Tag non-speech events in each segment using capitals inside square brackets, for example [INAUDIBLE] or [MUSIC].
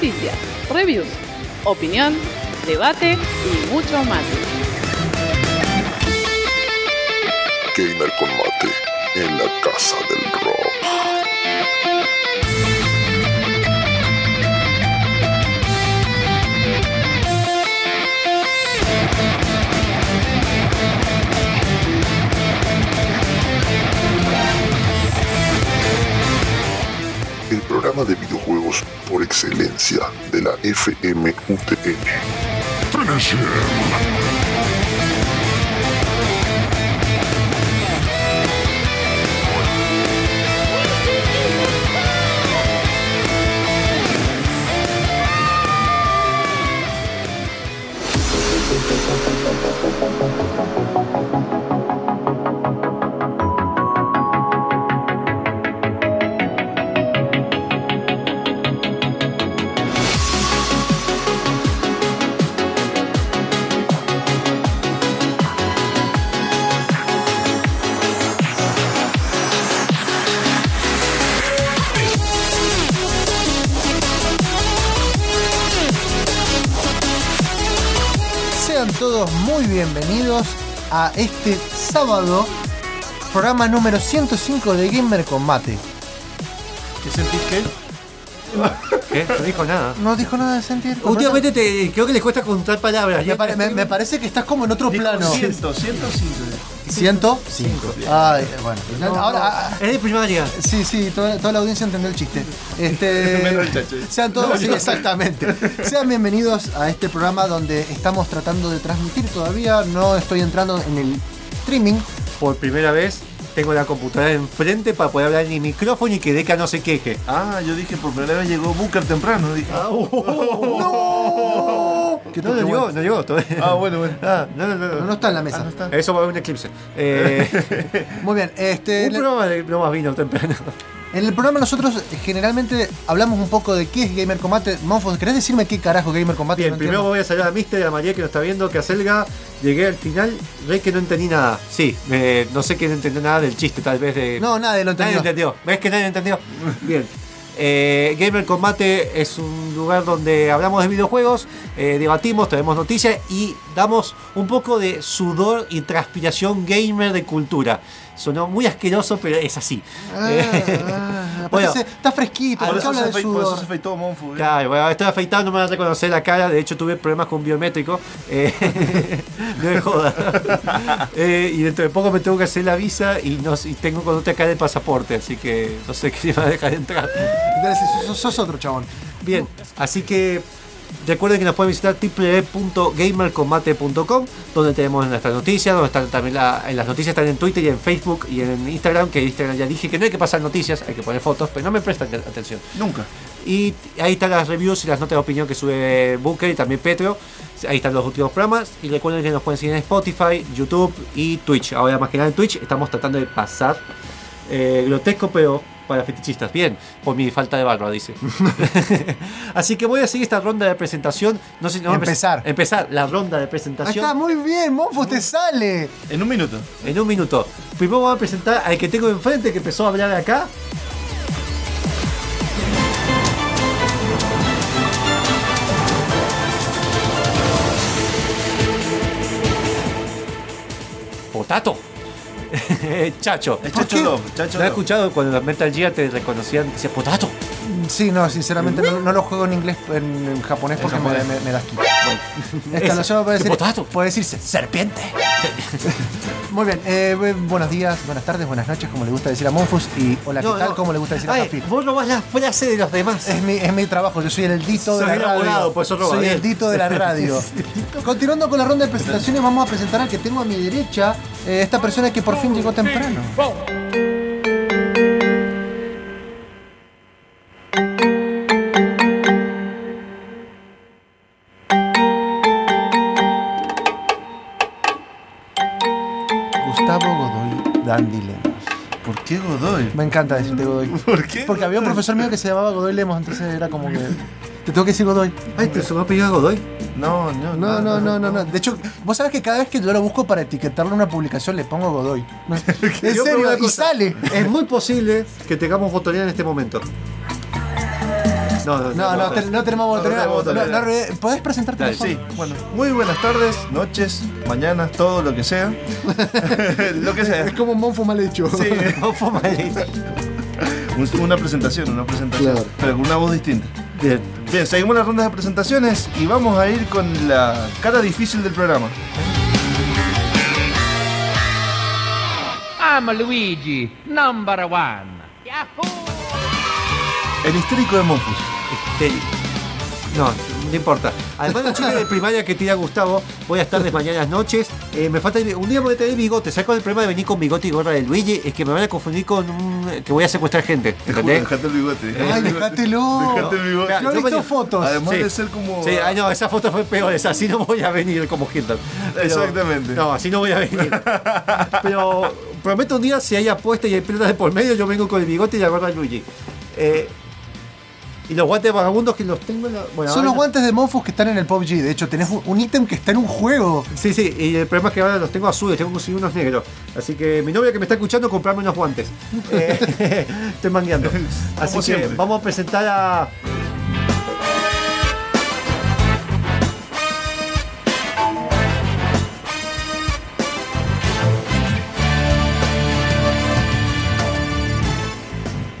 Noticias, reviews, opinión, debate y mucho mate. Gamer con mate en la casa del rock. Programa de videojuegos por excelencia de la FM bienvenidos a este sábado, programa número 105 de Gamer Combate. ¿Qué sentís que? ¿Qué? No dijo nada. No dijo nada de sentir. Últimamente te, creo que les cuesta contar palabras. me, pare- me- me parece que estás como en otro plano. 100, 105. ¿Ciento? Cinco. Ay, bueno. ahora, ah, Es de primaria. sí, sí, toda, toda la audiencia entendió el chiste. Este, [LAUGHS] Menos el sean todos, sí, exactamente. Sean bienvenidos a este programa donde estamos tratando de transmitir todavía. No estoy entrando en el streaming. Por primera vez tengo la computadora enfrente para poder hablar en mi micrófono y que Deca no se queje. Ah, yo dije por primera vez llegó Booker temprano. Dije. Ah, Que No, no toque llegó, bueno. no llegó todavía. Ah, bueno, bueno. Ah, no, no, no, No, no. no está en la mesa. Ah, no está. Eso va a haber un eclipse. Eh, [LAUGHS] Muy bien, este, un programa de no más vino temprano. En el programa nosotros generalmente hablamos un poco de qué es Gamer Combate. Monfos, ¿querés decirme qué carajo Gamer Combate? Bien, No primero entiendo. voy a saludar a Mister y a María que nos está viendo, que a Selga llegué al final, ve que no entendí nada. Sí, eh, no sé que no entendió nada del chiste, tal vez de. No, nadie lo Nadie entendió. entendió. ¿Ves que nadie entendió? [LAUGHS] Bien. Eh, Gamer Combate es un lugar donde hablamos de videojuegos, eh, debatimos, tenemos noticias y damos un poco de sudor y transpiración gamer de cultura. Sonó muy asqueroso, pero es así. Ah, ah, [LAUGHS] bueno. se- está fresquito, Por eso, se por eso se afeitó Monfu. ¿eh? Claro, bueno, estoy afeitado, no me van a reconocer la cara. De hecho, tuve problemas con biométrico. Eh, [LAUGHS] no me joda. [LAUGHS] Eh, y dentro de poco me tengo que hacer la visa y, no, y tengo con otra cara el pasaporte. Así que no sé qué me va a dejar entrar. Entonces, sos, sos otro chabón. Bien, así que recuerden que nos pueden visitar www.gamercombate.com donde tenemos nuestras noticias, donde están también la- en las noticias están en Twitter y en Facebook y en Instagram, que Instagram ya dije que no hay que pasar noticias, hay que poner fotos, pero no me prestan atención. Nunca. Y ahí están las reviews y las notas de opinión que sube Booker y también Petro. Ahí están los últimos programas. Y recuerden que nos pueden seguir en Spotify, YouTube y Twitch. Ahora más que nada en Twitch estamos tratando de pasar eh, grotesco, pero para fetichistas. Bien, por mi falta de barba, dice. [LAUGHS] Así que voy a seguir esta ronda de presentación. No sé, no, Empezar. Empezar la ronda de Ahí presentación. está, muy bien, Monfos, te sale. En un minuto. En un minuto. Primero vamos a presentar al que tengo enfrente que empezó a hablar acá. Potato. [LAUGHS] Chacho. Es ¿Por Chacho has escuchado cuando los Metal Gear te reconocían? Decía Potato. Sí, no, sinceramente no, no lo juego en inglés, en, en japonés porque japonés. Me, me, me das quito. Esa. Esta para decir. Puede decirse serpiente. [LAUGHS] Muy bien, eh, bu- buenos días, buenas tardes, buenas noches, como le gusta decir a Monfus. Y hola, No, ¿qué tal? no. Como le gusta decir a Jafir. Vos robás la frase de los demás. Es mi, es mi trabajo, yo soy el dito de la abogado, radio. roba soy el dito de la radio. [LAUGHS] Continuando con la ronda de presentaciones, vamos a presentar al que tengo a mi derecha, eh, esta persona que por fin llegó temprano. Qué Godoy? Me encanta decirte [LAUGHS] Godoy. ¿Por qué? Porque había un profesor mío que se llamaba Godoy Lemos, entonces era como que. Te tengo que decir Godoy. Ay, ¿te se va a pedir a Godoy? No, no, No, no, no, no, no. De hecho, vos sabés que cada vez que yo lo busco para etiquetarle una publicación le pongo Godoy. [LAUGHS] En serio, y sale. Es muy posible que tengamos botonera en este momento. No, no, No, no, te- no tenemos botonera. ¿Podés presentarte? Dale, Sí, bueno, muy buenas tardes, noches, mañanas, todo lo que sea. [LAUGHS] lo que sea. Es como un monfo mal hecho. Sí, fue malito. un- una presentación, una presentación. Claro. Pero con una voz distinta. Bien. Bien, seguimos las rondas de presentaciones y vamos a ir con la cara difícil del programa. I'm Luigi, number one. El histérico de Monfus. Este, no, no importa. Además de chile de primaria que tira Gustavo, voy a estar de mañanas noches. Eh, me falta un día voy a tener bigote. ¿Sabes cuál es el problema de venir con bigote y gorra de Luigi? Es que me van a confundir con un, que voy a secuestrar gente. ¿Entendés? dejate el bigote. Ay, dejátelo. Dejate el bigote. Yo he visto fotos. Además Sí. de ser como. Sí, ay, no, esa foto fue peor, esa así no voy a venir como Hitler. Pero- Exactamente. No, así no voy a venir. Pero prometo un día, si hay apuesta y hay plata de por medio, yo vengo con el bigote y la gorra de Luigi. Eh, y los guantes vagabundos que los tengo en la. Bueno, Son ahora- los guantes de Monfus que están en el PUBG. De hecho, tenés un- ítem que está en un juego. Sí, sí, y el problema es que ahora los tengo azules, tengo que conseguir unos negros. Así que mi novia que me está escuchando, comprarme unos guantes. [LAUGHS] Eh, [LAUGHS] estoy mangueando. Así que siempre. vamos a presentar a.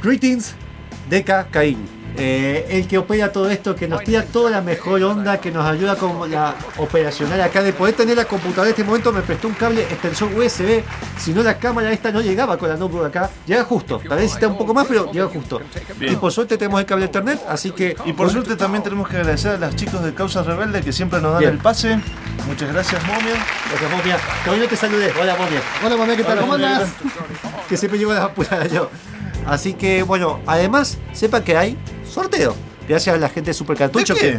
Greetings, Deca Caín. Eh, el que opera todo esto, que nos tira toda la mejor onda, que nos ayuda con la operacional acá. De poder tener la computadora en este momento, me prestó un cable extensor USB. Si no, la cámara esta no llegaba con la notebook acá. Llega justo. Tal vez necesita un poco más, pero llega justo. Y por suerte tenemos el cable internet, así que. Y por suerte también tenemos que agradecer a los chicos de Causa Rebelde que siempre nos dan Bien. el pase. Muchas gracias, momia. Gracias, momia. Todavía no te saludé. Hola, momia. Hola, mamá, ¿qué tal? Hola, ¿Cómo momia, andas? que siempre llevo las apuradas yo. Así que, bueno, además, sepan que hay sorteo. Gracias a la gente de Supercartucho ¿De qué? que.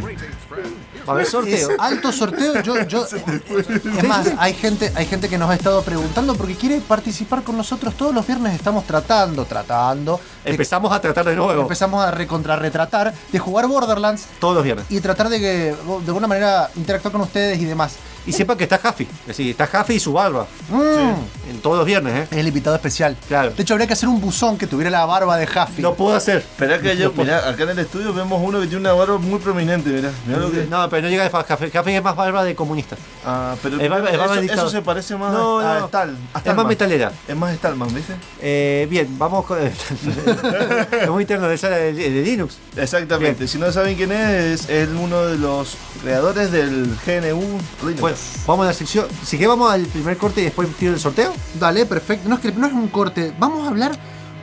Va a haber sorteo. Es alto sorteo. Yo, yo, [LAUGHS] es más, hay gente, hay gente que nos ha estado preguntando porque quiere participar con nosotros. Todos los viernes estamos tratando, tratando. de- Empezamos a tratar de nuevo. empezamos a recontrarretratar de jugar Borderlands Todos los viernes. y tratar de que de alguna manera interactuar con ustedes y demás. Y sepan que está Jaffi. Es decir, está Jaffi y su barba. Mm, En todos los viernes, ¿eh? Es el invitado especial. Claro. De hecho, habría que hacer un buzón que tuviera la barba de Huffy. Lo puedo hacer. Esperá que yo, mirá, acá en el estudio vemos uno que tiene una barba muy prominente, mirá. Mirá lo que. No, pero no llega de Jaffi. Jaffi es más barba de comunista. Ah, pero Es barba- es barba de eso, se parece más No, a no. Stal. a Es más metalera. Es más Stallman, ¿viste? Eh, bien, vamos con. [LAUGHS] es muy interno de, de, de Linux. Exactamente. Bien. Si no saben quién es, es uno de los creadores del GNU Linux. Bueno, vamos a la sección. Si que vamos al primer corte y después tiro el sorteo. Dale, perfecto. No es que no es un corte. Vamos a hablar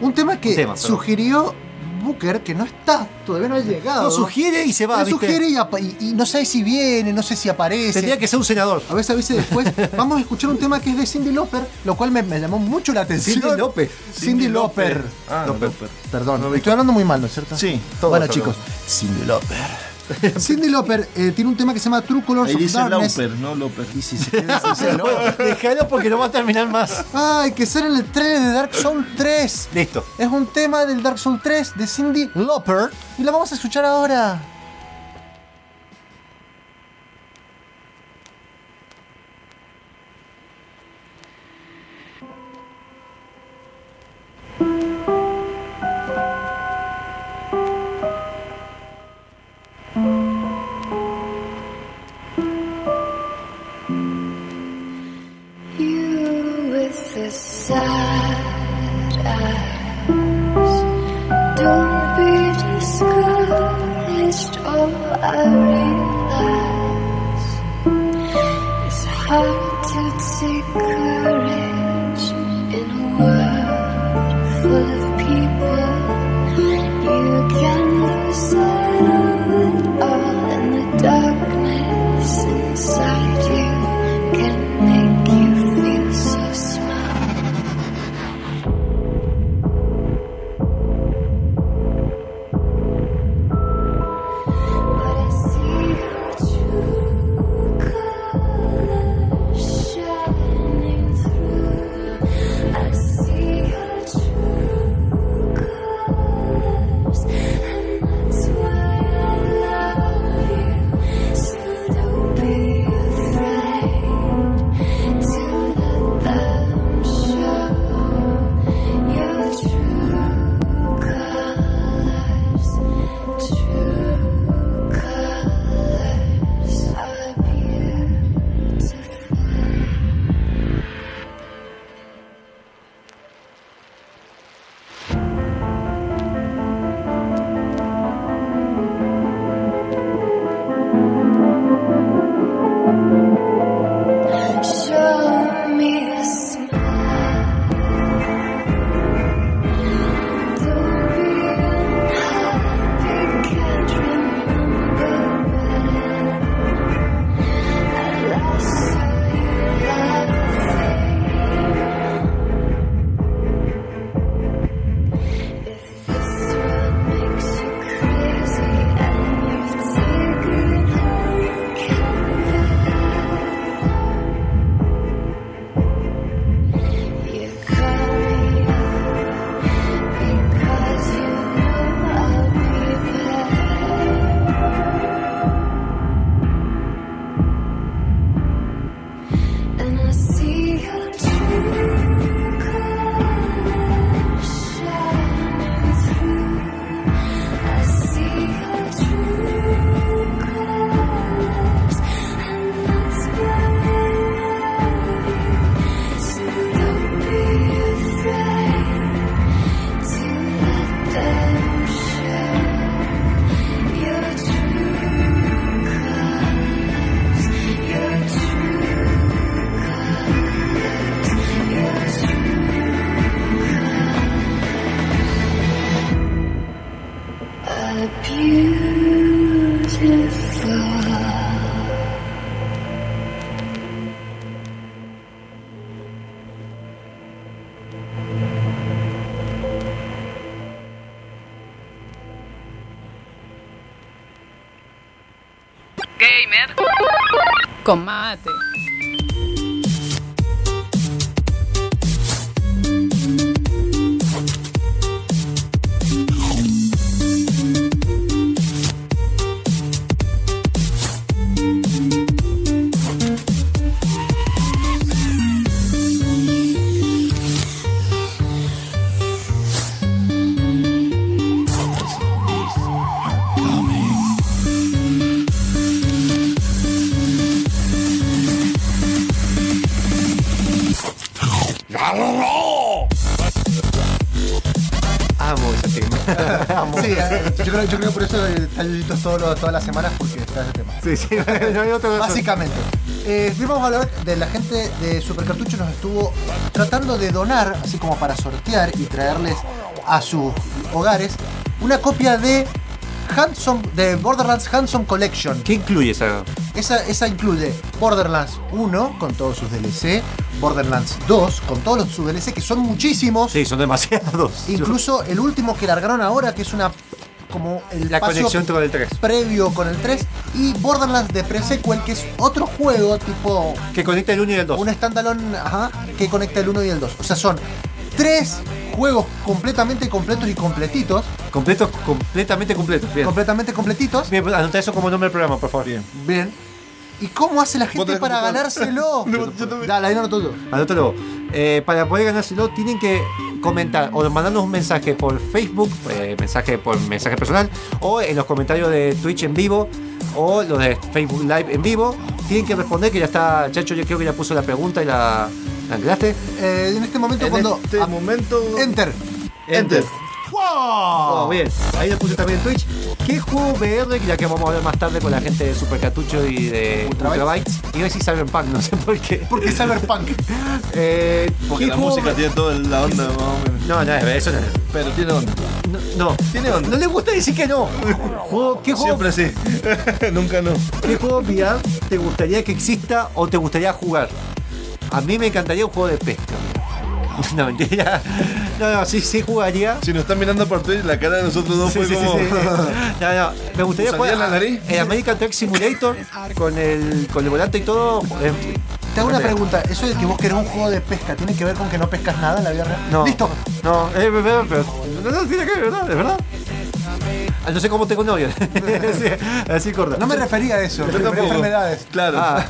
un tema que Un tema, perdón. sugirió Booker, que no está, todavía no ha llegado. Lo sugiere y se va. Lo ¿viste? sugiere y, apa- y- y no sé si viene, no sé si aparece. Tendría que ser un senador. A veces avise después. [LAUGHS] Vamos a escuchar un tema que es de Cindy Lauper, lo cual me, me llamó mucho la atención. Cindy López. Cindy Lauper. Ah. Lauper. Perdón, estoy hablando muy mal, ¿no es cierto? Sí, Bueno, chicos, Cindy Lauper. [LAUGHS] Cindy Lauper eh, tiene un tema que se llama True Colors Ahí of dice Darkness. Lauper, no Lauper. Y si se decir, [LAUGHS] no. Déjalo porque no va a terminar más. Ay, que sale en el trailer de Dark Souls 3. Listo. Es un tema del Dark Souls 3 de Cindy Lauper y la vamos a escuchar ahora. You hard to take courage Sí, sí, [LAUGHS] no hay otro Básicamente. Eh, a hablar de la gente de Supercartucho nos estuvo tratando de donar, así como para sortear y traerles a sus hogares, una copia de Handsome, de Borderlands Handsome Collection. ¿Qué incluye esa? Esa, esa incluye Borderlands 1 con todos sus DLC, Borderlands 2 con todos los- sus DLC, que son muchísimos. Sí, son demasiados. [LAUGHS] Incluso el último que largaron ahora, que es una como el La conexión con el 3. previo con el 3 y Borderlands de Pre-Sequel, que es otro juego tipo Que conecta el 1 y el 2. un standalone ajá, que conecta el 1 y el 2. O sea, son tres juegos completamente completos y completitos, Completos, completamente completos. Bien. completamente completitos. Bien, anota eso como nombre del programa, por favor. Bien. Bien. ¿Y cómo hace la ¿Vos gente para ganárselo? [LAUGHS] No, yo. Dale, ahí no todo. Anótalo. Eh, para poder ganárselo tienen que comentar o mandarnos un mensaje por Facebook, eh, mensaje por mensaje personal, o en los comentarios de Twitch en vivo, o los de Facebook Live en vivo. Tienen que responder que ya está, Chacho, yo creo que ya puso la pregunta y la, la anclaste. Eh, en este momento En cuando... este momento. enter. Enter. ¡Wow! Oh, bien, ahí lo puse también en Twitch. ¿Qué juego VR, ya que vamos a hablar más tarde con la gente de Super Cartucho y de Ultrabytes. Ultrabytes? Iba a decir Cyberpunk, no sé por qué. Porque es Cyberpunk. [LAUGHS] Eh, Porque ¿qué la música tiene toda la onda, más o menos. No, no, eso no es. Pero tiene onda. No, no. Tiene onda. No le gusta decir que no. Juego- ¿Qué juego, Siempre sí. [LAUGHS] Nunca no. ¿Qué juego VR te gustaría que exista o te gustaría jugar? A mí me encantaría un juego de pesca. [LAUGHS] No, mentira. No, no, sí, sí jugaría. Si nos están mirando por Twitch, la cara de nosotros dos Sí, fue sí, sí, como. sí. [LAUGHS] No, no, me gustaría ¿Salía jugar la nariz? el American Truck Simulator con el, con el volante y todo. eh, Te hago una pregunta. ¿Eso de que vos querés un juego de pesca tiene que ver con que no pescas nada en la vida real? No. Listo. No, es verdad, pero. No, no, tiene que ver, ¿verdad? ¿Es verdad? Ah, No sé cómo tengo novio. [LAUGHS] así, así corta. No me refería a eso. Me Yo refería a tampoco. enfermedades. Claro. Ah.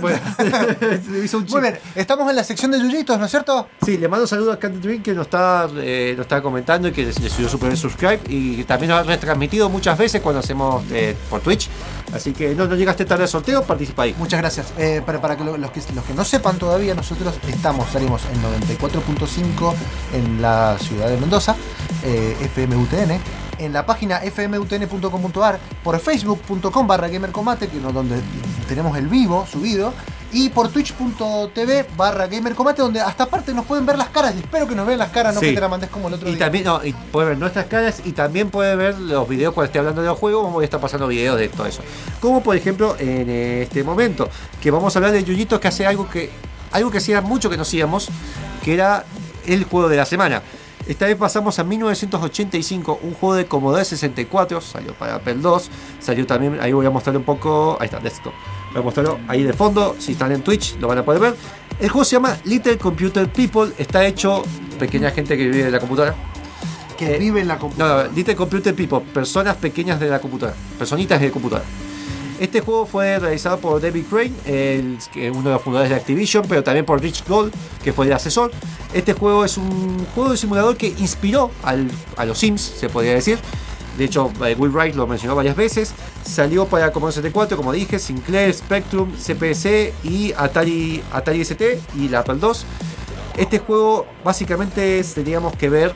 Bueno, [LAUGHS] hizo un Muy bien, estamos en la sección de Yuyitos, ¿no es cierto? Sí, le mando saludos a Candy Drink que nos está, eh, nos está comentando y que le subió su primer subscribe y también nos ha retransmitido muchas veces cuando hacemos eh, por Twitch. Así que no, no llegaste tarde al sorteo, participa ahí. Muchas gracias. Eh, para para que lo- los, que los que no sepan todavía, nosotros estamos, salimos en 94.5 en la ciudad de Mendoza, eh, FMUTN, en la página fmutn.com.ar, por facebook.com barra gamercombate, que no, donde tenemos el vivo subido, y por twitch.tv barra gamercombate, donde hasta aparte nos pueden ver las caras, y espero que nos vean las caras, no Sí. que te la mandes como el otro Y día. también no, y puede ver nuestras caras y también puede ver los videos cuando esté hablando de los juegos, vamos a estar pasando videos de todo eso. Como por ejemplo en este momento, que vamos a hablar de Yuyitos que hace algo que algo que hacía mucho que no hacíamos, que era el juego de la semana. Esta vez pasamos a 1985, un juego de Commodore 64, salió para Apple II, salió también, ahí voy a mostrar un poco, ahí está, desktop. Voy a mostrarlo ahí de fondo, si están en Twitch lo van a poder ver. El juego se llama Little Computer People, está hecho pequeña gente que vive en la computadora. que eh, vive en la No, computadora. no, Little Computer People, personas pequeñas de la computadora, personitas de computadora. Este juego fue realizado por David Crane, uno de los fundadores de Activision, pero también por Rich Gold, que fue el asesor. Este juego es un juego de simulador que inspiró a los Sims, se podría decir. De hecho, eh, Will Wright lo mencionó varias veces. Salió para Commodore 64, como dije, Sinclair, Spectrum, CPC y Atari, Atari ST y la Apple II. Este juego básicamente teníamos que ver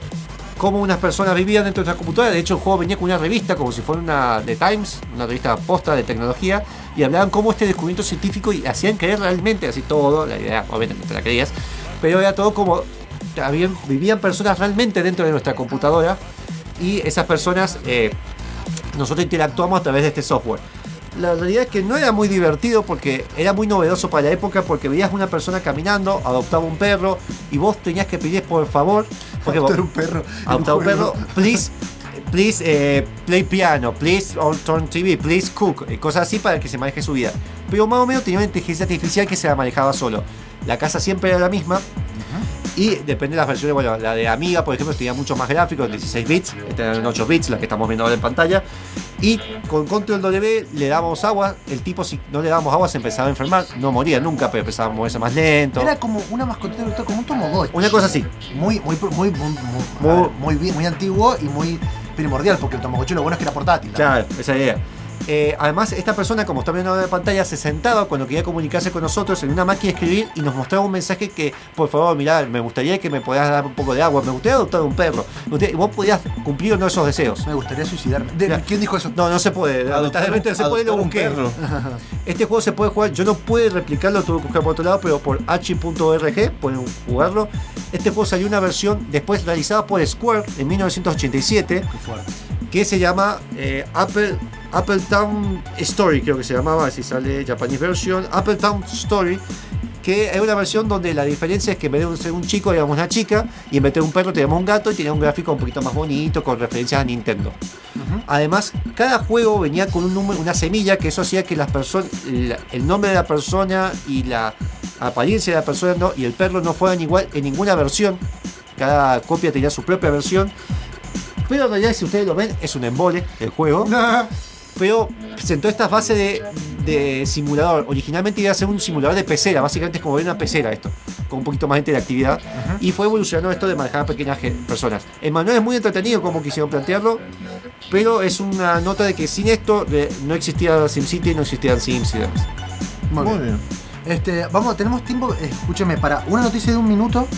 cómo unas personas vivían dentro de nuestra computadora. De hecho, el juego venía con una revista, como si fuera una de Times, una revista posta de tecnología, y hablaban cómo este descubrimiento científico y hacían creer realmente así todo. La idea, obviamente, no te la creías, pero era todo como vivían personas realmente dentro de nuestra computadora y esas personas eh, nosotros interactuamos a través de este software. La realidad es que no era muy divertido porque era muy novedoso para la época porque veías una persona caminando, adoptaba un perro y vos tenías que pedir por favor, porque vos- Adoptar un perro. en adoptar un juego. perro, please, please eh, play piano, please on turn TV, please cook, eh, cosas así para que se maneje su vida. Pero más o menos tenía una inteligencia artificial que se la manejaba solo. La casa siempre era la misma. Y depende de las versiones, bueno, la de Amiga, por ejemplo, tenía mucho más gráficos, 16 bits, esta era en 8 bits, la que estamos viendo ahora en pantalla. Y con Control W le damos agua, el tipo si no le damos agua se empezaba a enfermar, no moría nunca, pero empezaba a moverse más lento. Era como una mascotita virtual, como un Tamagotchi. Una cosa así. Muy, muy, muy, muy, muy, Muy- ver, muy bien, muy antiguo y muy primordial, porque el Tamagotchi lo bueno es que era portátil. Claro, esa idea. Eh, además, esta persona, como está viendo en pantalla, se sentaba cuando quería comunicarse con nosotros en una máquina de escribir y nos mostraba un mensaje que, por favor, mirá, me gustaría que me puedas dar un poco de agua, me gustaría adoptar un perro. Y vos podías cumplir uno de esos deseos. Me gustaría suicidarme. De-. ¿Quién dijo eso? No, no se puede. Lamentablemente no se puede, lo busqué. perro. [LAUGHS] Este juego se puede jugar, yo no pude replicarlo, tuve que buscar por otro lado, pero por h.org pueden jugarlo. Este juego salió una versión después realizada por Square en 1987 que se llama eh, Apple, Apple Town Story, creo que se llamaba, si sale Japanese version, Apple Town Story, que es una versión donde la diferencia es que en vez de ser un chico, digamos una chica, y en vez de un perro tenemos un gato y tenía un gráfico un poquito más bonito, con referencias a Nintendo. Además, cada juego venía con un número, una semilla, que eso hacía que las personas, el, el nombre de la persona y la apariencia de la persona no- y el perro no fueran igual en ninguna versión. Cada copia tenía su propia versión. Pero en realidad, si ustedes lo ven, es un embole el juego. Pero sentó estas bases de, de simulador. Originalmente iba a ser un simulador de pecera. Básicamente es como ver una pecera esto. Con un poquito más de interactividad. Y fue evolucionando esto de manejar a pequeñas personas. El manual es muy entretenido como quisieron plantearlo. Pero es una nota de que sin esto de- no existía SimCity, no existían Sims y demás. Muy Muy bien. bien. Este, vamos, tenemos tiempo, escúcheme, para una noticia de un minuto,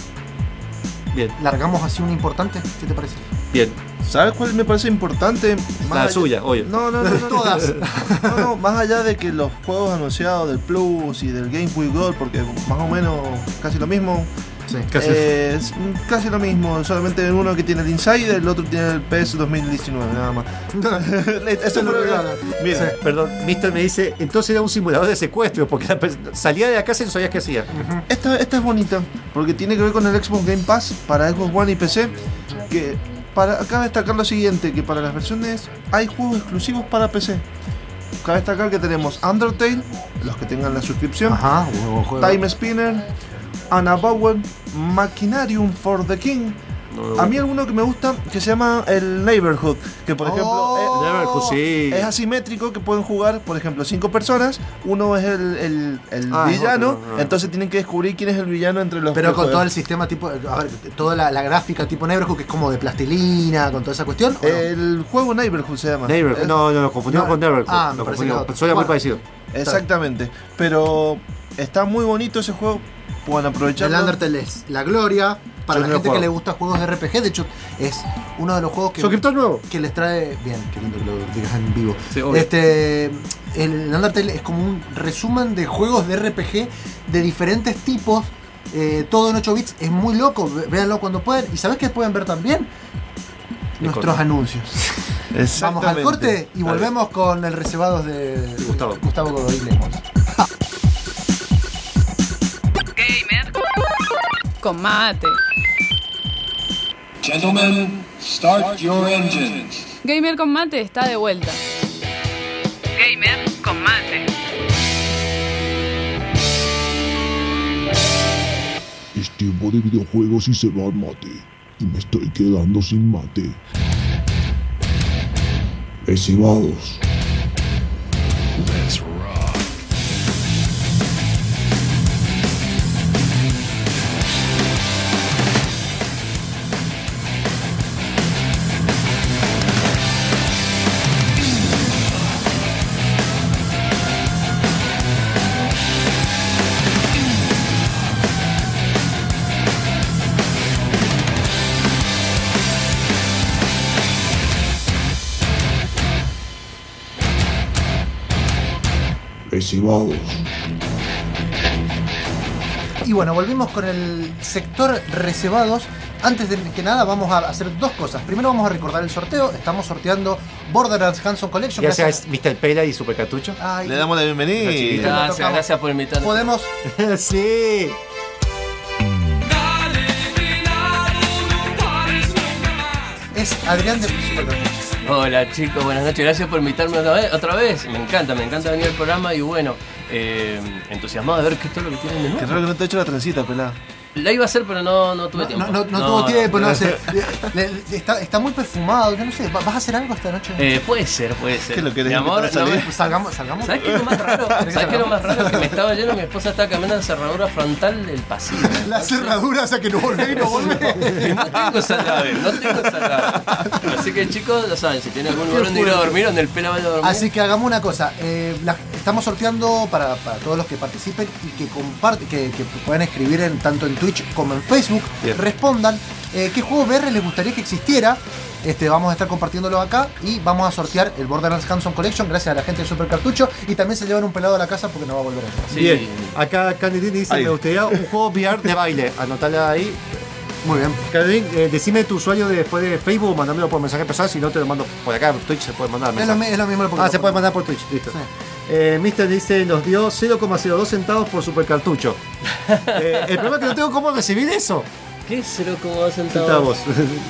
Bien, largamos así una importante, ¿qué te parece? bien. ¿Sabes cuál me parece importante? Más La allá- suya, obvio. No, no, no, no, no. Todas. No, no, más allá de que los juegos anunciados del Plus y del Game Boy Gold, porque más o menos casi lo mismo, Sí. Casi. eh, es casi lo mismo, solamente uno que tiene el Insider, el otro tiene el PS 2019, nada más. [LAUGHS] [LAUGHS] Eso lo fue regalan. Bien. Sí. Perdón, Mister me dice, entonces era un simulador de secuestro, porque la salía de la casa y no sabías qué hacía. Esta, esta es bonita, porque tiene que ver con el Xbox Game Pass para Xbox One y PC. Que para, cabe destacar lo siguiente: que para las versiones hay juegos exclusivos para PC. Cabe destacar que tenemos Undertale, los que tengan la suscripción, Ajá, buen juego. Time Spinner, Anna Bowen, Machinarium for the King. A mí alguno que me gusta que se llama el Neighborhood, que por ejemplo Oh. es- Neighborhood, sí. es asimétrico que pueden jugar, por ejemplo, cinco personas. Uno es el, el- el Ah, villano, otro, no, no. entonces tienen que descubrir quién es el villano entre los Pero con todo el sistema tipo, a ver, toda la, la gráfica tipo Neighborhood, que es como de plastilina, con toda esa cuestión. El juego Neighborhood se llama. Neighbor, Es- no, no, lo confundimos no, con Neighborhood. ah, lo confundimos. otro. Suena muy Bueno. parecido. Exactamente. Pero está muy bonito ese juego. Pueden El aprovecharlo. Undertale es la gloria para Yo la gente que le gusta juegos de RPG. De hecho, es uno de los juegos que, ¿Suscriptor nuevo? que les trae. Bien, qué lindo que lo digas en vivo. Sí, este, el Undertale es como un resumen de juegos de RPG de diferentes tipos. eh, todo en 8 bits. Es muy loco. Véanlo cuando puedan. ¿Y sabes qué pueden ver también? Nuestros corte. anuncios. [LAUGHS] Vamos al corte y Dale. volvemos con el reservados de Gustavo. Gustavo Godoy Lemos. Gamer. Con mate. Gentlemen, start your engines. Gamer con mate está de vuelta. Gamer con mate. Es tiempo de videojuegos y se va el mate. Y me estoy quedando sin mate. Recibados. Y bueno, volvimos con el sector reservados. Antes de que nada, vamos a hacer dos cosas. Primero vamos a recordar el sorteo. Estamos sorteando Borderlands Hanson Collection. Gracias, Mr. Pela y Super Cartucho. Ay, Le damos la bienvenida. Gracias, por invitarnos. podemos. [LAUGHS] sí. Es Adrián de Super. Hola chicos, buenas noches, gracias por invitarme otra vez. Otra vez. Me encanta, me encanta venir al programa y bueno, eh, entusiasmado de ver qué es todo lo que tienen de Qué nuevo. raro que no te he hecho la trencita, pelá. La iba a hacer, pero no, no tuve No, tiempo. no, no, tuvo tiempo, no, sé. Le- le- está, está muy perfumado. Yo no sé. ¿va- ¿Vas a hacer algo esta noche? Eh, puede ser, puede ser. ¿Qué lo querés Mi amor, me- salgamos, salgamos. ¿Sabes qué es lo más raro? ¿Sabes qué es lo más raro? Que me estaba yendo, mi esposa estaba cambiando la cerradura frontal del pasillo. La cerradura, o sea que no volvés y no volvés. Y no tengo esa llave, no tengo esa llave. Así que chicos, ya saben, si tienen algún lugar donde ir a dormir, donde el pela vaya a dormir. Así que hagamos una cosa. eh, la- estamos sorteando para, para todos los que participen y que comparten, que, que puedan escribir en, tanto en Twitch como en Facebook. Bien. Respondan eh, qué juego VR les gustaría que existiera. Este, vamos a estar compartiéndolo acá y vamos a sortear el Borderlands Hanson Collection gracias a la gente de Super Cartucho y también se llevan un pelado a la casa porque no va a volver a entrar. Sí. Bien. Acá Candy dice: Ahí. Me gustaría un juego VR de baile. Anotala ahí. Muy bien. Candy, eh, decime tu usuario de- después de Facebook, mandámelo por mensaje personal. Si no, te lo mando por acá. Twitch se puede mandar. Es lo, es lo mismo. Ah, se puede mandar por Twitch, listo. Sí. Eh, Mister dice, nos dio 0,02 centavos por super cartucho. [LAUGHS] Eh, el problema es que no tengo cómo recibir eso. ¿Qué es 0,2 centavos? Centavos.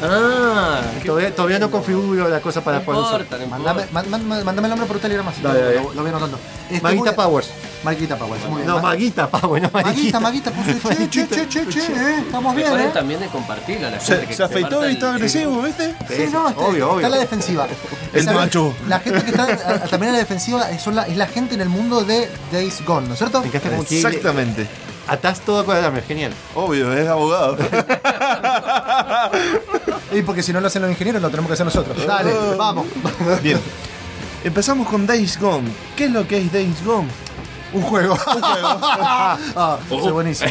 Ah, ¿qué todavía, todavía no configuro la cosa para poder usar. no Mándame, el nombre por Telegram así. Dale, lo, dale. lo- lo voy anotando. Este, Maguita Powers. Maguita Powers. Muy bien. No, Ma- Maguita Powers, no Maguita, Maguita. Maguita, puso [LAUGHS] che, che, che, che, che, eh, estamos bien, Recuerden eh. también de compartirlo a la gente Se, que se afeitó y el- está agresivo, ¿viste? Sí, no, este- obvio, obvio. está la defensiva. [LAUGHS] El macho. La gente que está a- también a la defensiva es, son la, es la gente en el mundo de Days Gone, ¿no es cierto? Como Exactamente. Atás todo con el alambre, genial. Obvio, es abogado. Y porque si no lo hacen los ingenieros, lo tenemos que hacer nosotros. Dale, vamos. Bien. Empezamos con Days Gone. ¿Qué es lo que es Days Gone? Un juego. [LAUGHS] ah, soy buenísimo.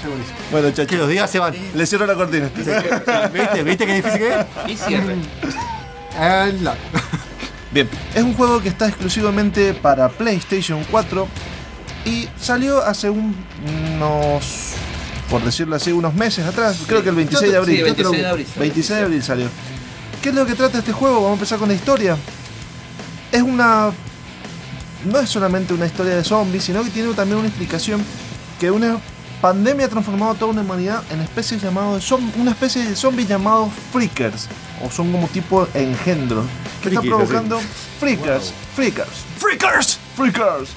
Soy buenísimo. Bueno, Que chacho, los días se van. le cierro la cortina. ¿Viste? ¿Viste qué difícil que es? Y cierre. Bien, es un juego que está exclusivamente para PlayStation 4 y salió hace un- unos, por decirlo así, unos meses atrás, creo que el 26 de abril. Sí, 26 de abril. 26 de abril salió. ¿Qué es lo que trata este juego? Vamos a empezar con la historia. Es una... No es solamente una historia de zombies, sino que tiene también una explicación que una pandemia ha transformado a toda una humanidad en especies llamados zom- una especie de zombies llamados freakers o son como tipo engendros que así. provocando freakers, freakers, freakers, freakers.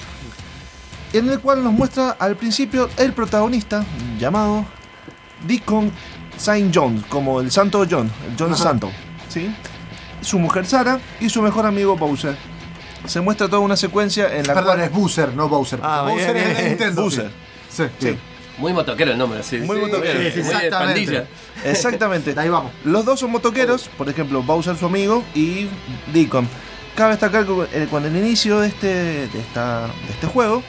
En el cual nos muestra al principio el protagonista llamado Deacon Saint John, como el Santo John, el John Ajá. Santo, ¿sí? Su mujer Sara y su mejor amigo Bowser. Se muestra toda una secuencia en la Perdón, cual es Boozer, no Bowser. Ah, bien, Bowser es bien, de bien. Nintendo. Bowser. Sí, Sí. Muy motoquero el nombre, sí. Muy sí, motoquero. muy- Sí, muy de exactamente. pandilla. Exactamente. De ahí vamos. Los dos son motoqueros, por ejemplo, Bowser su amigo y Deacon. Cabe destacar que con el inicio de este, de esta, de este juego,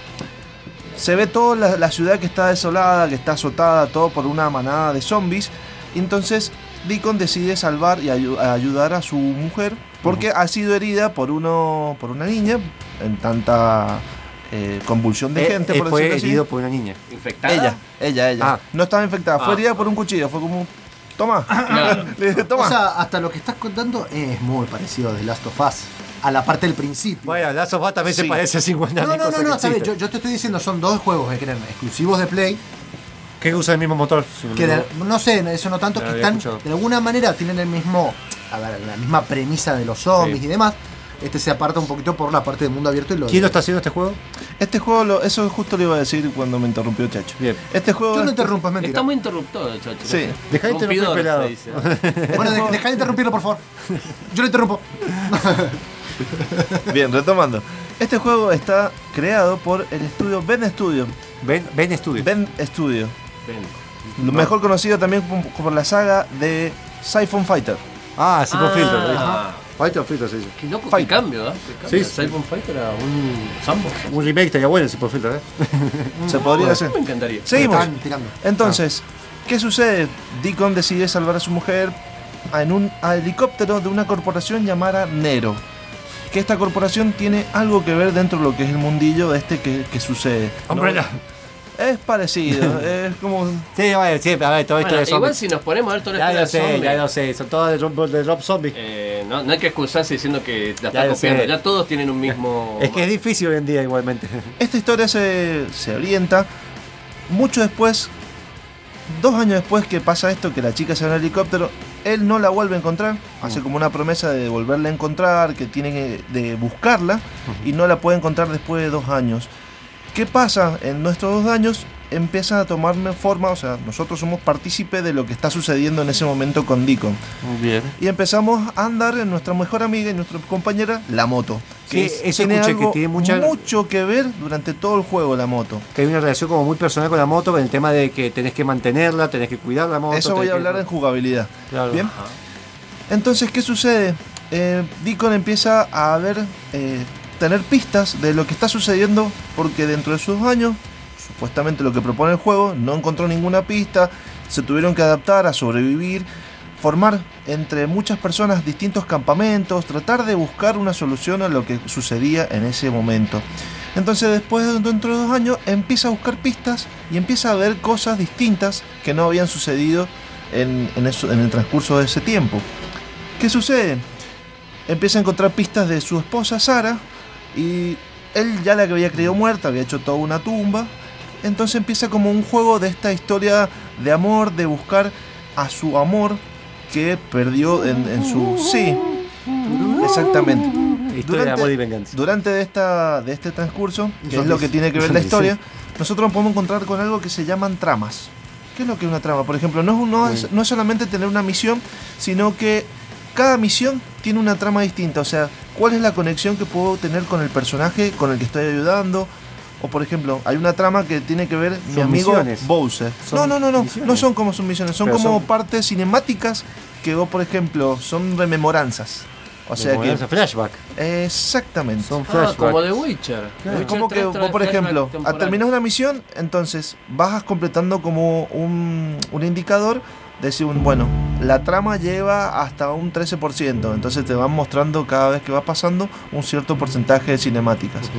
se ve toda la, la ciudad que está desolada, que está azotada, todo por una manada de zombies. Entonces Deacon decide salvar y ayu- a ayudar a su mujer porque ha sido herida por, uno, por una niña en tanta eh, convulsión de Eh, gente. eh, por fue decirlo así. herido por una niña. Infectada. Ella, ella, ella. Ah. No estaba infectada, fue Ah. herida por un cuchillo, fue como... Toma. [LAUGHS] [LAUGHS] Claro. Le dije, toma. O sea, hasta lo que estás contando es muy parecido a The Last of Us. A la parte del principio. Bueno, Last of Us también se Sí. parece a 50 no, no, no, no, bien, yo, te estoy diciendo, son dos juegos que eran exclusivos de Play, Que usa el mismo motor. si no me que de- no sé, eso no tanto, que están, escuchado. de alguna manera tienen el mismo, a ver, la misma premisa de los zombies Sí. y demás. Este se aparta un poquito por la parte del mundo abierto y lo ¿Quién lo está haciendo este juego? Este juego, lo- eso justo le iba a decir cuando me interrumpió Chacho. Bien. Este juego. Tú no interrumpas, mentira. Está muy interruptor, chacho. Sí. Deja de interrumpir, pelado. se dice. [LAUGHS] [LAUGHS] Bueno, de- dejá de interrumpirlo, por favor. Yo lo interrumpo. [LAUGHS] [LAUGHS] Bien, retomando. Este juego está creado por el estudio Ben Studio. Ven, ven Studio. Ben Studio. Lo Mejor conocido también como, la saga de Siphon Fighter. Ah, sí, con Ah. lo dijo. Fighter filtro se dice. Qué loco, qué Fight. cambio, ¿eh? Qué cambio. Sí. Siphon Fighter a un Sambo. Un remake estaría bueno si por filtro, ¿eh? [LAUGHS] Se podría hacer. Me encantaría. Seguimos. Entonces, ¿qué sucede? Deacon decide salvar a su mujer en un helicóptero de una corporación llamada Nero. Que esta corporación tiene algo que ver dentro de lo que es el mundillo de este que, que sucede. ¿no? Umbrella. Es parecido, [LAUGHS] es como. Sí, bueno, sí, a ver, todo esto Bueno, de igual si nos ponemos a ver toda la Ya historia lo sé, de zombies, ya lo sé, son todas de Rob, de Rob Zombie. eh, no, no hay que excusarse diciendo que la Ya está copiando. sé. Ya todos tienen un mismo. [LAUGHS] Es que es difícil hoy en día igualmente. [LAUGHS] Esta historia se, se orienta mucho después, dos años después que pasa esto, que la chica se va en helicóptero, él no la vuelve a encontrar, hace como una promesa de volverla a encontrar, que tiene que de buscarla y no la puede encontrar después de dos años. ¿Qué pasa? En nuestros dos años empieza a tomarme forma, o sea, nosotros somos partícipes de lo que está sucediendo en ese momento con Deacon. Bien. Y empezamos a andar en nuestra mejor amiga y nuestra compañera, la moto. Sí, es- eso tiene que tiene mucha- mucho que ver durante todo el juego la moto. Que hay una relación como muy personal con la moto, con el tema de que tenés que mantenerla, tenés que cuidar la moto. Eso voy a que- hablar en jugabilidad. Claro. Bien. Entonces, ¿qué sucede? Eh, Deacon empieza a ver, eh, tener pistas de lo que está sucediendo porque dentro de sus años, supuestamente lo que propone el juego, no encontró ninguna pista, se tuvieron que adaptar a sobrevivir, formar entre muchas personas distintos campamentos, tratar de buscar una solución a lo que sucedía en ese momento. Entonces después de dentro de dos años empieza a buscar pistas y empieza a ver cosas distintas que no habían sucedido en, en el transcurso de ese tiempo. ¿Qué sucede? Empieza a encontrar pistas de su esposa Sara y él ya la que había creído muerta, había hecho toda una tumba. Entonces empieza como un juego de esta historia de amor, de buscar a su amor que perdió en, en su... Sí, exactamente. Historia de amor y venganza. durante de, esta, de este transcurso, que es lo que tiene que ver la historia, nosotros nos podemos encontrar con algo que se llaman tramas. ¿Qué es lo que es una trama? Por ejemplo, no no es, no es solamente tener una misión, sino que cada misión tiene una trama distinta. O sea, ¿cuál es la conexión que puedo tener con el personaje con el que estoy ayudando? O por ejemplo, hay una trama que tiene que ver mi Son amigo misiones. Bowser. No, no, no, no. misiones. No son como son misiones, son Pero como son- partes cinemáticas que vos, por ejemplo, son rememoranzas. O sea que. Flashback. Exactamente. Son Ah, flashback. como The Witcher. Witcher como que 3 vos, por ejemplo, al temporal. terminar una misión, entonces vas completando como un, un indicador de decir, bueno, la trama lleva hasta un 13%, entonces te van mostrando cada vez que va pasando un cierto porcentaje de cinemáticas.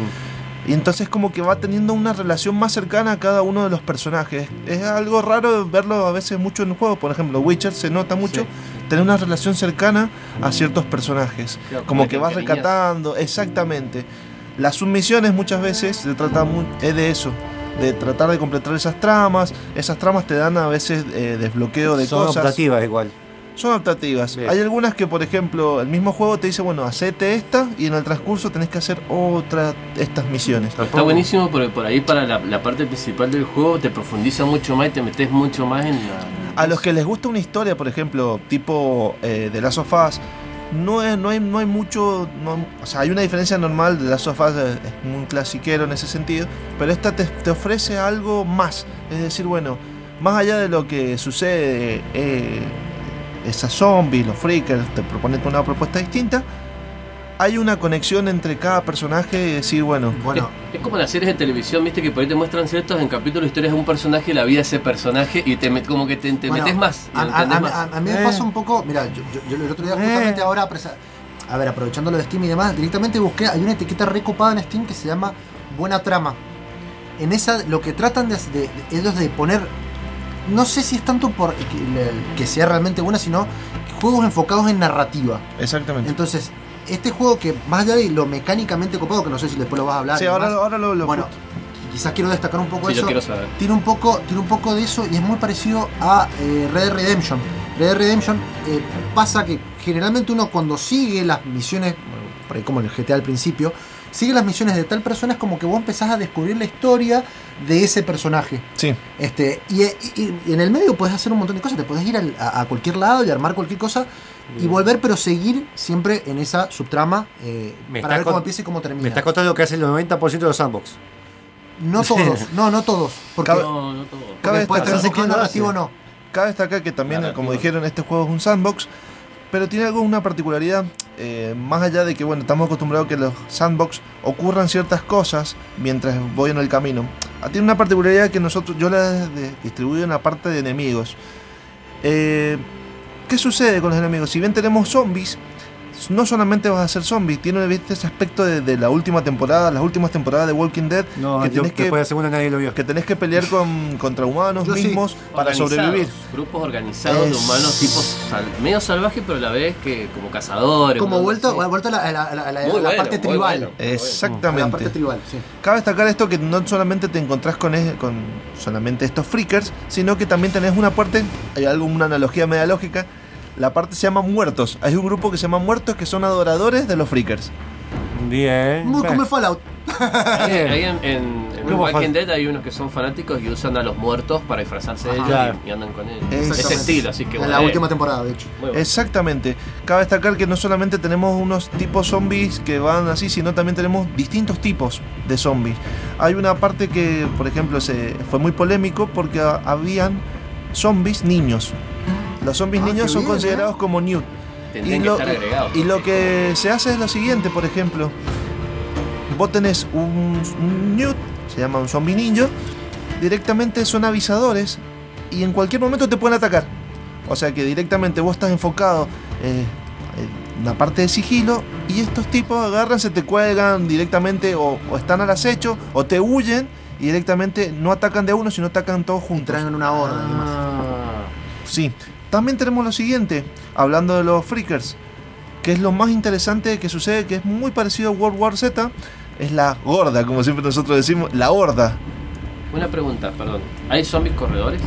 Y entonces como que va teniendo una relación más cercana a cada uno de los personajes. Es algo raro verlo a veces mucho en juegos, por ejemplo, Witcher se nota mucho tener una relación cercana a ciertos personajes. Claro, como como que vas recatando, exactamente. Las submisiones muchas veces se trata mu- es de eso, de tratar de completar esas tramas. Esas tramas te dan a veces eh, desbloqueo de Son cosas. optativas igual. Son adaptativas. Bien. Hay algunas que, por ejemplo, el mismo juego te dice, bueno, hacete esta y en el transcurso tenés que hacer otra estas misiones. Está buenísimo porque por ahí para la, la parte principal del juego te profundiza mucho más y te metes mucho más en la... A los que les gusta una historia, por ejemplo, tipo eh, de Last of Us, no, es, no, hay, no hay mucho. no- o sea, hay una diferencia normal. De Last of Us es, es muy clasiquero en ese sentido. Pero esta te, te ofrece algo más. Es decir, bueno, más allá de lo que sucede, eh, esas zombies, los freakers, te proponen una propuesta distinta. Hay una conexión entre cada personaje y decir, bueno, Bueno, Es como las series de televisión, viste, que por ahí te muestran ciertos en capítulos historias de un personaje, la vida de ese personaje y te met- como que te, te Bueno, metes más. A, lo a- entendés a- más. a- a mí me Eh. pasa un poco, mira, yo, yo- yo el otro día justamente Eh. ahora, presa- a ver, aprovechando lo de Steam y demás, directamente busqué, hay una etiqueta recopada en Steam que se llama Buena Trama. En esa lo que tratan de, de- de- ellos de poner, no sé si es tanto por que, sea realmente buena, sino juegos enfocados en narrativa. exactamente. Entonces, este juego que más allá de lo mecánicamente copado, que no sé si después lo vas a hablar. Sí, y ahora, demás, ahora lo, lo bueno, quizás quiero destacar un poco Sí, yo eso quiero saber. tiene un poco tiene un poco de eso y es muy parecido a eh, Red Dead Redemption Red Dead Redemption eh, pasa que generalmente uno cuando sigue las misiones bueno, por ahí como en el GTA al principio sigue las misiones de tal persona es como que vos empezás a descubrir la historia de ese personaje Sí. este y, y- y en el medio puedes hacer un montón de cosas te puedes ir al- a, a cualquier lado y armar cualquier cosa y volver pero seguir siempre en esa subtrama eh, Me para ver cómo empieza y cómo termina Me está contando que hace el 90% de los sandbox. no todos no no todos porque, No, no todo. porque cabe después destacar- el enfocado ¿quién lo narrativo no Cabe destacar que también, Narrativo. como dijeron, este juego es un sandbox, pero tiene algo, una particularidad, eh, más allá de que, bueno, estamos acostumbrados a que los sandbox ocurran ciertas cosas mientras voy en el camino. Ah, Tiene una particularidad que nosotros, yo la distribuido en la parte de enemigos. Eh, ¿Qué sucede con los enemigos? Si bien tenemos zombies, no solamente vas a ser zombie, tiene ¿viste, ese aspecto de, de la última temporada, las últimas temporadas de Walking Dead, No, que yo, tenés que, después de la segunda nadie lo vio. que tenés que pelear [LAUGHS] con, contra humanos Yo sí. mismos para sobrevivir. Grupos organizados de humanos tipo sal- medio salvajes, pero a la vez que como cazadores. Como vuelto, Sí. vuelto a la, a la- a la- la- la parte tribal. bueno. La Exactamente. parte tribal, sí. Cabe destacar esto que no solamente te encontrás con, es- con solamente estos freakers, sino que también tenés una parte, hay algo, una analogía media lógica, la parte se llama muertos. Hay un grupo que se llama muertos que son adoradores de los freakers. Bien. Muy como Fallout. Ahí, ahí en, en, en ¿Cómo Walking fan? Dead hay unos que son fanáticos y usan a los muertos para disfrazarse de ellos Claro. y, y andan con ellos. Exactamente. Ese estilo, así que En bueno, la eh, última temporada, de hecho. bueno. Exactamente. Cabe destacar que no solamente tenemos unos tipos zombies que van así, sino también tenemos distintos tipos de zombies. Hay una parte que, por ejemplo, se fue muy polémico porque habían zombies niños. Los zombies Ah, niños son bien, considerados ¿eh? como new. Tendrían y que lo, estar agregados. y lo que se hace es lo siguiente, por ejemplo, vos tenés un, un newt, se llama un zombie ninja, directamente son avisadores y en cualquier momento te pueden atacar. O sea que directamente vos estás enfocado eh, en una parte de sigilo y estos tipos agarran, se te cuelgan directamente o, o están al acecho o te huyen y directamente no atacan de uno, sino atacan todos juntos. Entran en una horda y demás. Ah, Sí. También tenemos lo siguiente, hablando de los freakers, que es lo más interesante que sucede, que es muy parecido a World War Z, es la gorda, como siempre nosotros decimos, la horda. una pregunta, perdón. ¿Hay zombies corredores?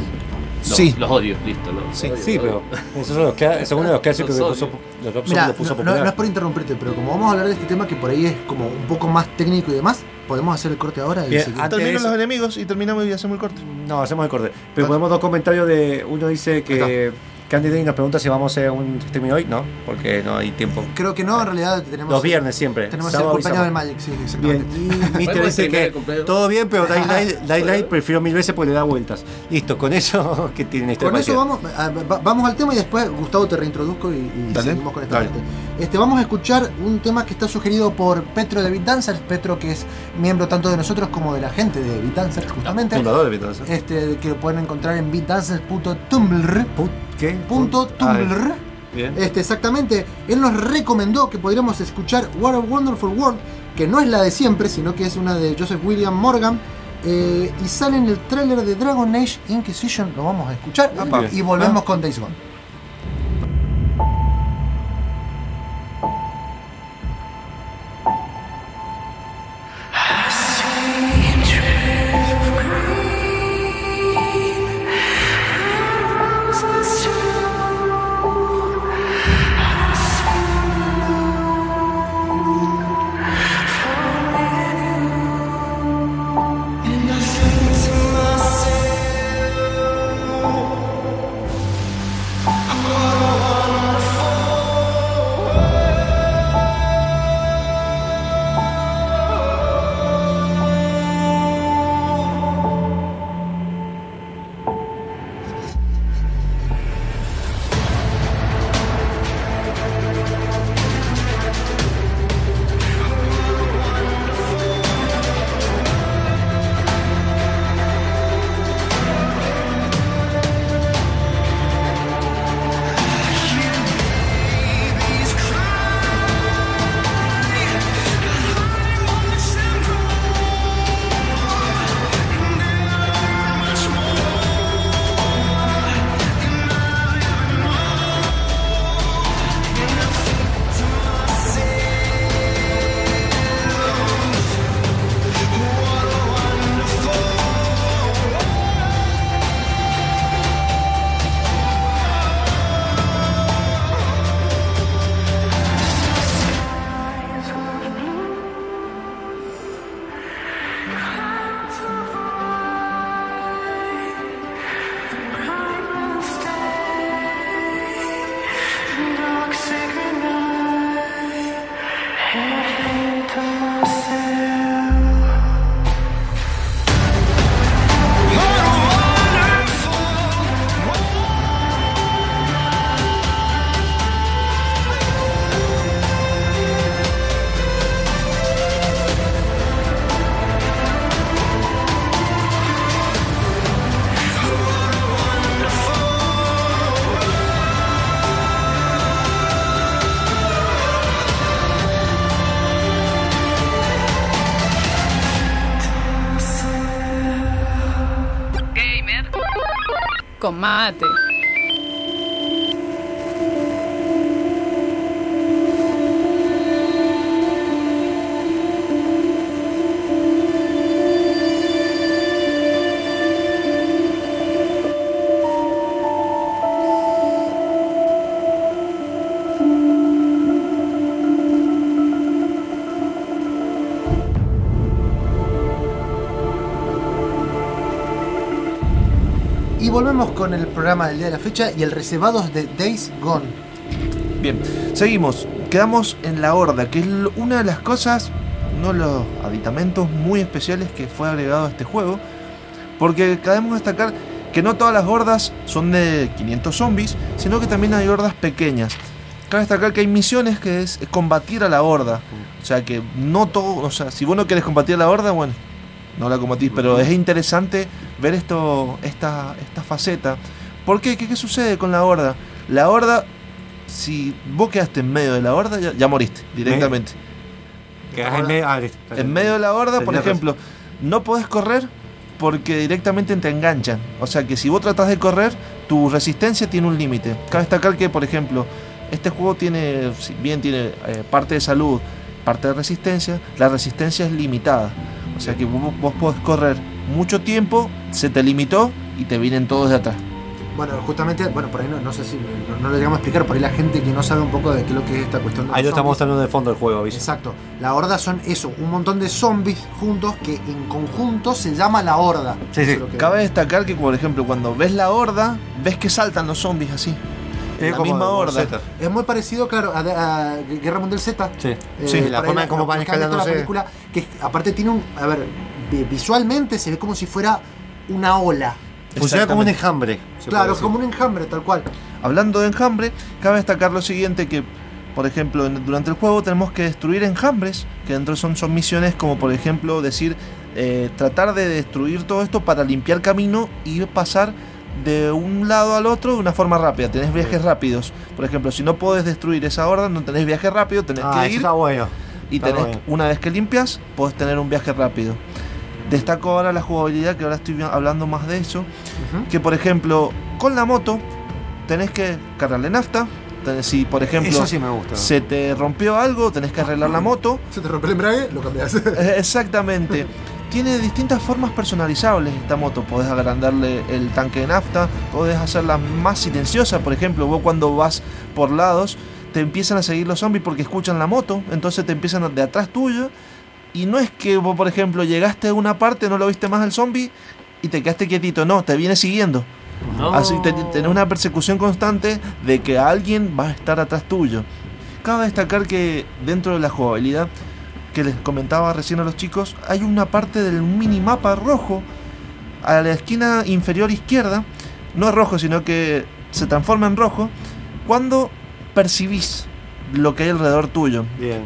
Los, Sí. Los odio, listo. ¿no? Sí. Odio, Sí, odio. pero esos son los son uno de los clásicos que [LAUGHS] puso, Zombie lo puso no, no- popular. no es por interrumpirte, pero como vamos a hablar de este tema que por ahí es como un poco más técnico y demás, podemos hacer el corte ahora y Bien, Terminan eso- los enemigos y terminamos y hacemos el corte. No, hacemos el corte. Pero ponemos dos comentarios de. Uno dice que Candy Day nos pregunta si vamos a hacer un streaming hoy. No, porque no hay tiempo. Creo que no, en realidad tenemos. Los viernes siempre. Tenemos Sábado el cumpleaños del. Magic, sí, Bien, exactamente. y [LAUGHS] Mister Bueno, dice que todo bien, pero Dying Light, [LAUGHS] Dying Light prefiero mil veces porque le da vueltas. Listo, con eso [LAUGHS] que tiene esta Con eso vamos, a- va- vamos al tema y después Gustavo te reintroduzco y, seguimos con esta Dale. parte. Este, vamos a escuchar un tema que está sugerido por Petro de Beat Dancers, Petro que es miembro tanto de nosotros como de la gente de Beat Dancers justamente. Fundador de Beatles. Este, que lo pueden encontrar en beatdancers.tumblr. ¿Qué? Punto Ah, Tumblr. Bien. Este, exactamente, él nos recomendó que podríamos escuchar What a Wonderful World, que no es la de siempre, sino que es una de Joseph William Morgan. eh, y sale en el tráiler de Dragon Age Inquisition, lo vamos a escuchar Apa. y volvemos con Days Gone. Con mate. Volvemos con el programa del día de la fecha y el reservados de Days Gone. Bien, seguimos. Quedamos en la horda, que es una de las cosas, uno de los aditamentos muy especiales que fue agregado a este juego. Porque debemos destacar que no todas las hordas son de 500 zombies, sino que también hay hordas pequeñas. Cabe destacar que hay misiones que es combatir a la horda. O sea que no todo, o sea, si vos no querés combatir a la horda, bueno, no la combatís, pero es interesante ver esto, esta, esta faceta. ¿Por qué? qué? qué sucede con la horda? La horda, si vos quedaste en medio de la horda, ya, ya moriste directamente. Quedás en medio. ah, listo. En medio de la horda, por ejemplo, no podés correr porque directamente te enganchan. O sea que si vos tratás de correr, tu resistencia tiene un límite. Cabe destacar que, por ejemplo, este juego tiene, si bien tiene eh, parte de salud, parte de resistencia, la resistencia es limitada. O sea que vos, vos podés correr mucho tiempo, se te limitó y te vienen todos de atrás. Bueno, justamente, bueno, por ahí no, no sé si no, no lo llegamos a explicar, por ahí la gente que no sabe un poco de qué es lo que es esta cuestión de Ahí lo estamos mostrando de fondo del juego, ¿viste? Exacto. La horda son eso, un montón de zombies juntos que en conjunto se llama la horda. Sí, Eso sí. es Cabe destacar que, por ejemplo, cuando ves la horda, ves que saltan los zombies así. Es la como misma horda. Es muy parecido, claro, a, a Guerra Mundial Z. Sí. Eh, Sí, la forma en cómo van en la película, que aparte tiene un, a ver, visualmente se ve como si fuera una ola. Funciona como un enjambre. Claro, como un enjambre, tal cual. Hablando de enjambre, cabe destacar lo siguiente que, por ejemplo, durante el juego tenemos que destruir enjambres, que dentro son, son misiones como por ejemplo decir, eh, tratar de destruir todo esto para limpiar camino y pasar de un lado al otro de una forma rápida. Tenés viajes rápidos. Por ejemplo, si no podés destruir esa horda, no tenés viaje rápido, tenés Ah, que ir está bueno. y está tenés, bueno. una vez que limpias, podés tener un viaje rápido. Destaco ahora la jugabilidad, que ahora estoy hablando más de eso. Que por ejemplo, con la moto tenés que cargarle nafta. tenés- si por ejemplo Eso sí me gusta. se te rompió algo, tenés que arreglar la moto. Se te rompe el embrague, lo cambias. [LAUGHS] Eh, Exactamente. Tiene distintas formas personalizables esta moto. Podés agrandarle el tanque de nafta, podés hacerla más silenciosa. Por ejemplo, vos cuando vas por lados, te empiezan a seguir los zombies porque escuchan la moto, entonces te empiezan de atrás tuyo. Y no es que vos, por ejemplo, llegaste a una parte, no lo viste más el zombie y te quedaste quietito, no, te viene siguiendo. No. Así te- tenés una persecución constante de que alguien va a estar atrás tuyo. Cabe destacar que dentro de la jugabilidad que les comentaba recién a los chicos, hay una parte del minimapa rojo a la esquina inferior izquierda, no es rojo, sino que se transforma en rojo cuando percibís lo que hay alrededor tuyo. Bien.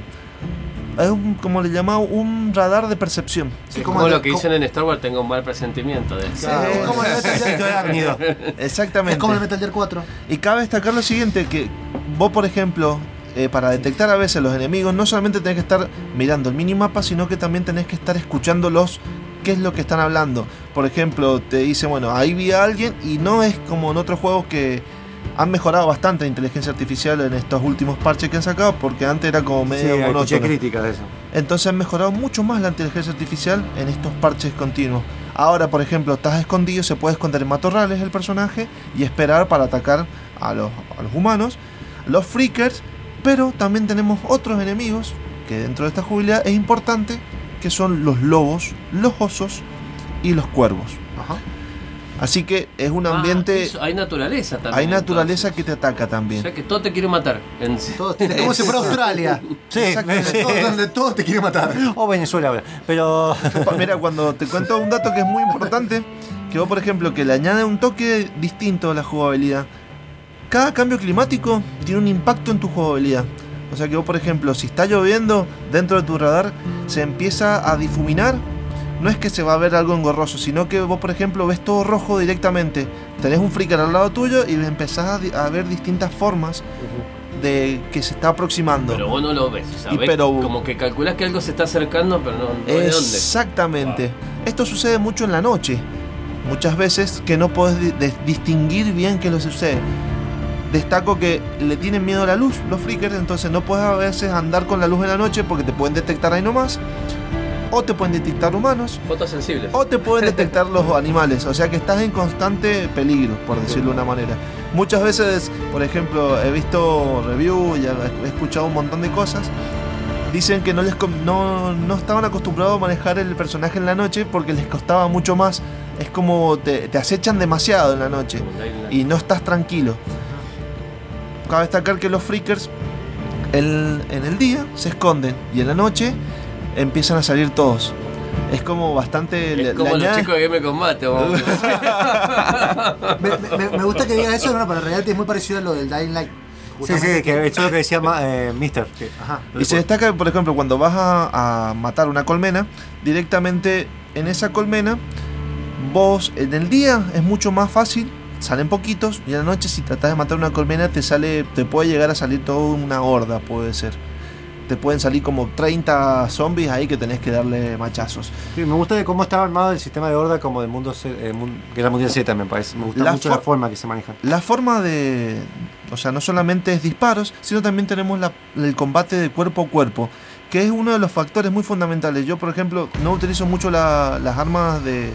Es un, como le llamaba, un radar de percepción. Sí, como, como lo que dicen en Star Wars, tengo un mal presentimiento de eso. Claro, [LAUGHS] es como el Metal Gear-. Exactamente. Es como el Metal Gear 4. Y cabe destacar lo siguiente, que vos, por ejemplo, eh, para detectar a veces los enemigos, no solamente tenés que estar mirando el minimapa, sino que también tenés que estar escuchándolos qué es lo que están hablando. Por ejemplo, te dice, bueno, ahí vi a alguien y no es como en otros juegos que han mejorado bastante la inteligencia artificial en estos últimos parches que han sacado, porque antes era como Sí, medio escuché monótono. críticas de eso. Entonces han mejorado mucho más la inteligencia artificial en estos parches continuos. Ahora, por ejemplo, estás escondido, se puede esconder en matorrales el personaje y esperar para atacar a los, a los humanos, los freakers, pero también tenemos otros enemigos que dentro de esta jugabilidad es importante, que son los lobos, los osos y los cuervos. Ajá. Así que es un Ah, ambiente, eso, hay naturaleza también. hay naturaleza entonces. que te ataca O también. sea que todo te quiere matar. En... Todo- es como si fuera Australia. [LAUGHS] Sí, Exactamente. sí. Todo- donde todo te quiere matar. O Venezuela ahora. Pero. Mira, cuando te cuento un dato que es muy importante, que vos, por ejemplo, que le añade un toque distinto a la jugabilidad. Cada cambio climático tiene un impacto en tu jugabilidad. O sea que vos, por ejemplo, si está lloviendo dentro de tu radar, se empieza a difuminar. No es que se va a ver algo engorroso, sino que vos, por ejemplo, ves todo rojo directamente. Tenés un freaker al lado tuyo y empezás a, a ver distintas formas de que se está aproximando. Pero vos no lo ves. O sea, Y ves pero- como que calculás que algo se está acercando, pero no, no de dónde. Exactamente. Esto sucede mucho en la noche. muchas veces que no podés di- de- distinguir bien qué es lo que sucede. Destaco que le tienen miedo a la luz los freakers, entonces no puedes a veces andar con la luz en la noche porque te pueden detectar ahí nomás. O te pueden detectar humanos, Fotos sensibles. o te pueden [LAUGHS] detectar los animales. O sea que estás en constante peligro, por decirlo de una manera. Muchas veces, por ejemplo, he visto review y he escuchado un montón de cosas. Dicen que no, les no, no estaban acostumbrados a manejar el personaje en la noche porque les costaba mucho más. Es como te, te acechan demasiado en la noche y no estás tranquilo. Cabe destacar que los freakers el- en el día se esconden y en la noche empiezan a salir todos. Es como bastante... Es como los chicos de Game Combate. vamos. [LAUGHS] Me, me- me gusta que digas eso, no, pero en realidad es muy parecido a lo del Dying Light. Sí, sí, que eso es lo que decía ma- eh, Mister. que- Ajá. Y se destaca, por ejemplo, cuando vas a, a matar una colmena, directamente en esa colmena, vos en el día es mucho más fácil, salen poquitos, y en la noche si tratás de matar una colmena te sale, te puede llegar a salir toda una horda, puede ser. Te pueden salir como 30 zombies ahí que tenés que darle machazos. Sí, me gusta de cómo estaba armado el sistema de horda como del mundo eh, Guerra Mundial Z, me parece. Me gusta La mucho la forma que se maneja. La forma de. O sea, no solamente es disparos, sino también tenemos la- el combate de cuerpo a cuerpo, que es uno de los factores muy fundamentales. Yo, por ejemplo, no utilizo mucho la- las armas de,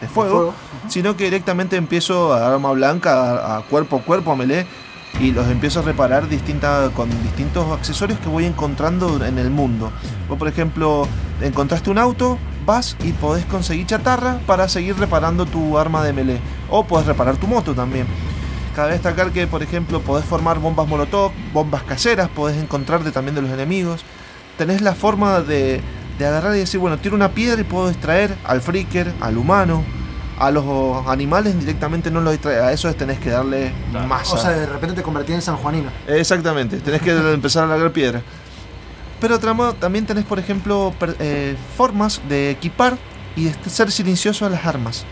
de fuego, fuego. sino que directamente empiezo a arma blanca, a, a cuerpo a cuerpo, a melee, y los empiezo a reparar con distintos accesorios que voy encontrando en el mundo. Vos, por ejemplo, encontraste un auto, vas y podés conseguir chatarra para seguir reparando tu arma de melee. O podés reparar tu moto también. Cabe destacar que, por ejemplo, podés formar bombas molotov, bombas caseras, podés encontrarte también de los enemigos. Tenés la forma de, de agarrar y decir, bueno, tiro una piedra y puedo distraer al freaker, al humano, a los animales directamente no los distrae. A eso tenés que darle masa. O sea, de repente te convertí en San Juanino. Exactamente, tenés que [LAUGHS] empezar a largar piedra. Pero también tenés, por ejemplo, per- eh, formas de equipar y de ser silencioso a las armas.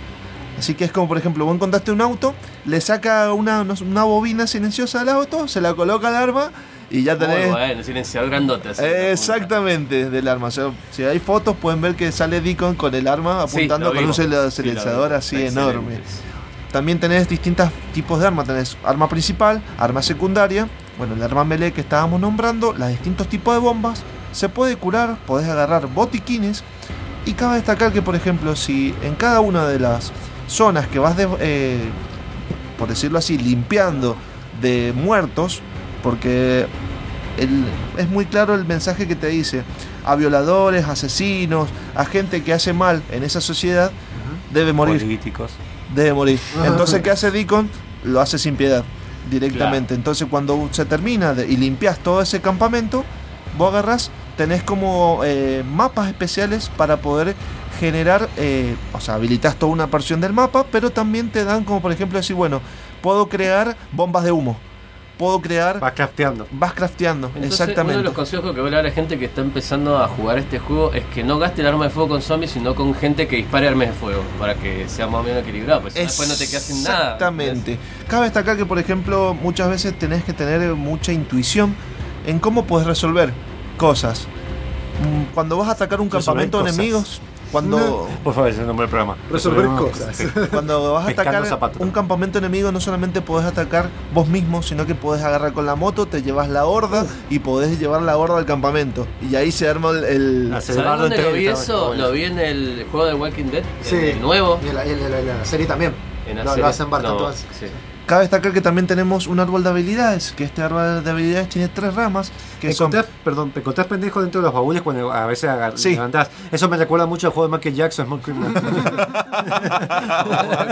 Así que es como, por ejemplo, vos encontraste un auto, le saca una, una bobina silenciosa al auto, se la coloca al arma y ya tenés... Muy bueno, silenciador grandote. así. Exactamente, del arma. O sea, si hay fotos pueden ver que sale Deacon con el arma apuntando con un Sí, silenciador así Excelente. enorme. También tenés distintos tipos de armas. Tenés arma principal, arma secundaria. Bueno, el arma melee que estábamos nombrando, los distintos tipos de bombas. Se puede curar, podés agarrar botiquines. Y cabe destacar que, por ejemplo, si en cada una de las zonas que vas, de- eh, por decirlo así, limpiando de muertos, porque el- es muy claro el mensaje que te dice a violadores, asesinos, a gente que hace mal en esa sociedad, debe morir Políticos. debe morir. Entonces, ¿qué hace Deacon? Lo hace sin piedad, directamente. Entonces, cuando se termina de- y limpias todo ese campamento, vos agarras, tenés como eh, mapas especiales para poder generar, eh, o sea, habilitas toda una porción del mapa, pero también te dan como, por ejemplo, decir, bueno, puedo crear bombas de humo. Puedo crear... Vas crafteando. Vas crafteando, Entonces, exactamente. Uno de los consejos que voy a dar a la gente que está empezando a jugar este juego es que no gaste el arma de fuego con zombies, sino con gente que dispare armas de fuego, para que sea más o menos equilibrado, pues si no, después no te quedas sin nada. Exactamente. Cabe destacar que, por ejemplo, muchas veces tenés que tener mucha intuición en cómo puedes resolver cosas. Mm, Cuando vas a atacar un Resolver campamento de cosas. enemigos, cuando, Por favor, ese es el nombre del programa. Resolver Resolver cosas. Sí. [LAUGHS] cuando vas a Pescando atacar un campamento enemigo, no solamente podés atacar vos mismo, sino que podés agarrar con la moto, te llevas la horda y podés llevar la horda al campamento. Y ahí se arma el. el- ¿Sabes dónde lo vi eso? Lo vi en el juego de Walking Dead, Sí. el nuevo. Y en la, y en la- en la serie también. En la lo, hacen. No, sí. Cabe destacar que también tenemos un árbol de habilidades, que este árbol de habilidades tiene tres ramas, que son Encontrás, perdón, te encontrás pendejo dentro de los baúles cuando a veces agar- Sí. levantás. Eso me recuerda mucho al juego de Michael Jackson, Small Criminal. [LAUGHS]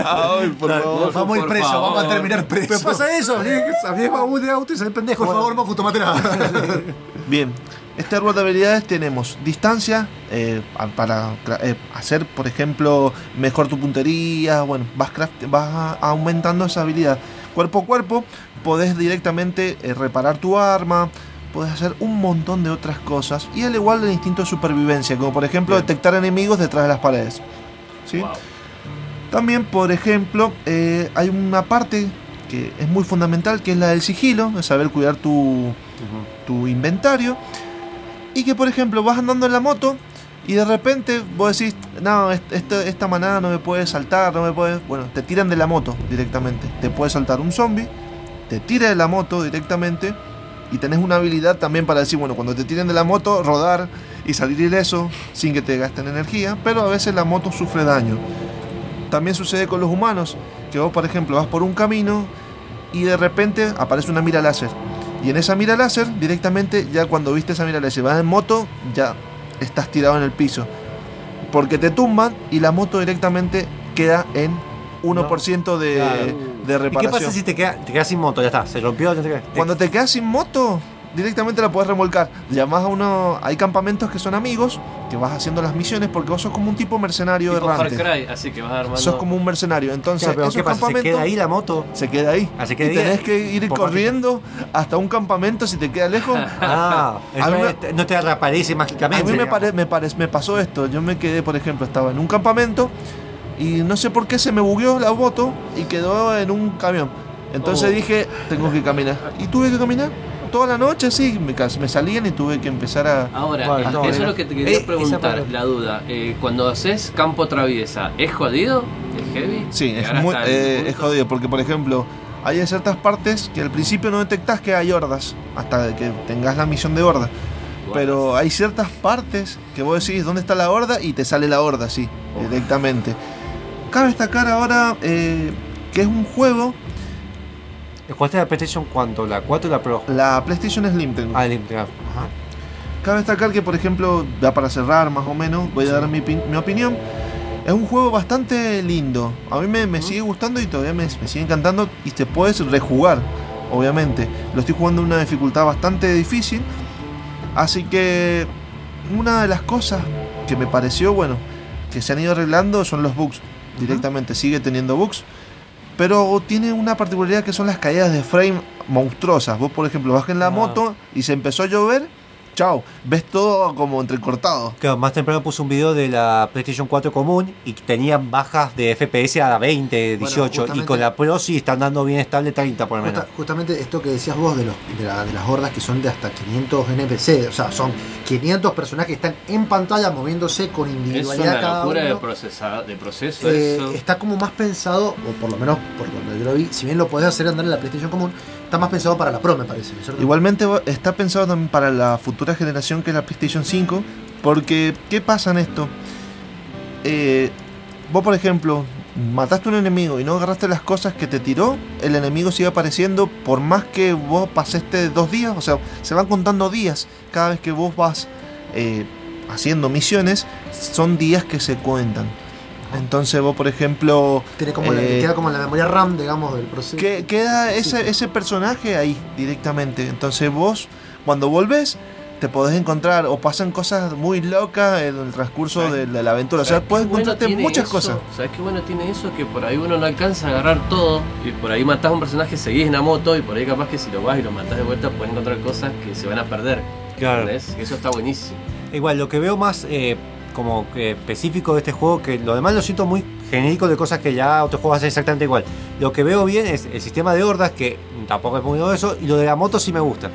Ay, por favor. Vamos a ir por preso, favor. vamos a terminar preso. Pero pasa eso, abrí baúl de auto y sale pendejo. Por favor, Mofu, tomate nada. Bien, este árbol de habilidades tenemos distancia eh, para eh, hacer, por ejemplo, mejor tu puntería. Bueno, vas, craft- vas aumentando esa habilidad. Cuerpo a cuerpo, podés directamente eh, reparar tu arma. Podés hacer un montón de otras cosas. Y al igual del instinto de supervivencia, como por ejemplo Bien. detectar enemigos detrás de las paredes. ¿Sí? Wow. También, por ejemplo, hay una parte que es muy fundamental, que es la del sigilo, de saber cuidar tu, tu inventario. Y que, por ejemplo, vas andando en la moto Y de repente vos decís, no, est- esto- esta manada no me puede saltar, no me puede... Bueno, te tiran de la moto directamente. Te puede saltar un zombie, te tira de la moto directamente y tenés una habilidad también para decir, bueno, cuando te tiren de la moto, rodar y salir ileso sin que te gasten energía, pero a veces la moto sufre daño. También sucede con los humanos, que vos, por ejemplo, vas por un camino y de repente aparece una mira láser. Y en esa mira láser, directamente, ya cuando viste esa mira láser, vas en moto, ya estás tirado en el piso. Porque te tumban y la moto directamente queda en 1% de, Claro. de ¿Y qué reparación. pasa si te quedas te quedas sin moto? Ya está, se rompió. ya te quedas- te- Cuando te quedas sin moto, directamente la puedes remolcar. Llamás a uno. Hay campamentos que son amigos, que vas haciendo las misiones porque vos sos como un tipo mercenario Tipo Far errante. Cry, así que vas armando. Sos como un mercenario. Entonces, pero esos ¿qué pasa? ¿Se queda ahí la moto? Se queda ahí. Ah, se y queda ahí. tenés que ir Por corriendo hasta un campamento si te queda lejos. [LAUGHS] Ah, [LAUGHS] A mí me- entonces no te reaparece A mágicamente. mí me, pare- me, pare- me pasó esto. Yo me quedé, por ejemplo, estaba en un campamento y no sé por qué se me bugueó la moto y quedó en un camión. Entonces Oh. dije, tengo que caminar. Y tuve que caminar toda la noche, sí. Me, salían y tuve que empezar a. Ahora, eh, no, eso es era- lo que te quería Eh, preguntar, la duda. Eh, cuando haces campo traviesa, ¿es jodido? ¿Es heavy? Sí, es, muy, eh, es jodido porque, por ejemplo, hay ciertas partes que al principio no detectás que hay hordas hasta que tengas la misión de horda. Pero hay ciertas partes que vos decís dónde está la horda y te sale la horda, sí, directamente. Cabe destacar ahora eh, que es un juego, ¿Jugaste la PlayStation cuánto? ¿La 4 o la Pro? la PlayStation Slim tengo. Ah, el Ajá. Cabe destacar que, por ejemplo, ya para cerrar más o menos, voy a dar mi, mi opinión. Es un juego bastante lindo. A mí me, me sigue gustando y todavía me, me sigue encantando. Y te puedes rejugar, obviamente. Lo estoy jugando en una dificultad bastante difícil. Así que una de las cosas que me pareció, bueno, que se han ido arreglando son los bugs. Directamente sigue teniendo bugs. Pero tiene una particularidad que son las caídas de frame monstruosas. Vos, por ejemplo, vas en la Ah. moto y se empezó a llover. Chao, ves todo como entrecortado. Claro, más temprano puse un video de la PlayStation 4 común y tenían bajas de FPS a 20, 18 y con la Pro sí están dando bien estable 30 por lo menos. Justa- justamente esto que decías vos de, los, de, la- de las hordas que son de hasta 500 NPC, o sea, son 500 personajes que están en pantalla moviéndose con Es individualidad una cada locura de, uno. procesa- de proceso Eh, eso. está como más pensado, o por lo menos por donde yo lo vi, si bien lo podés hacer andar en la PlayStation común, está más pensado para la Pro, me parece. Igualmente está pensado también para la futura generación que es la PlayStation 5. Porque, ¿qué pasa en esto? Eh, vos, por ejemplo, mataste a un enemigo y no agarraste las cosas que te tiró, el enemigo sigue apareciendo por más que vos pasaste dos días. O sea, se van contando días cada vez que vos vas eh, haciendo misiones. Son días que se cuentan. Entonces vos, por ejemplo... Tiene como la- eh, queda como la memoria RAM, digamos, del proceso. que, queda ese, ese personaje ahí directamente. Entonces vos, cuando volvés, te podés encontrar o pasan cosas muy locas en el transcurso de, ¿Sabes? la, la aventura. O sea, ¿Sabes puedes bueno encontrarte tiene muchas eso? cosas. ¿Sabes qué bueno tiene eso? Que por ahí uno no alcanza a agarrar todo y por ahí matás a un personaje, seguís en la moto y por ahí capaz que si lo vas y lo matás de vuelta puedes encontrar cosas que se van a perder. Claro. ¿Entendés? Eso está buenísimo. Igual, lo que veo más eh, como específico de este juego, que lo demás lo siento muy genérico de cosas que ya otros juegos hacen exactamente igual. Lo que veo bien es el sistema de hordas, que tampoco es muy eso, y lo de la moto sí me gusta.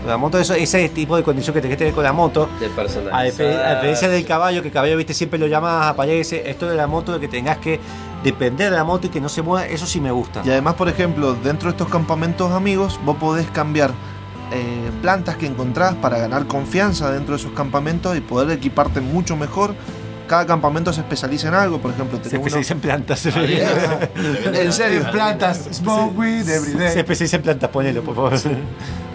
Lo de la moto, eso, ese tipo de condición que te que tener con la moto. De a diferencia del caballo, que el caballo, viste, siempre lo llamas, aparece. Esto de la moto, de que tengas que depender de la moto y que no se mueva, eso sí me gusta. Y además, por ejemplo, dentro de estos campamentos amigos, vos podés cambiar eh, plantas que encontrás para ganar confianza dentro de esos campamentos y poder equiparte mucho mejor. Cada campamento se especializa en algo, por ejemplo, Se tenés uno- especializa en plantas. [LAUGHS] En serio, plantas, smoke weed every Se day. especializa en plantas, ponelo, por favor.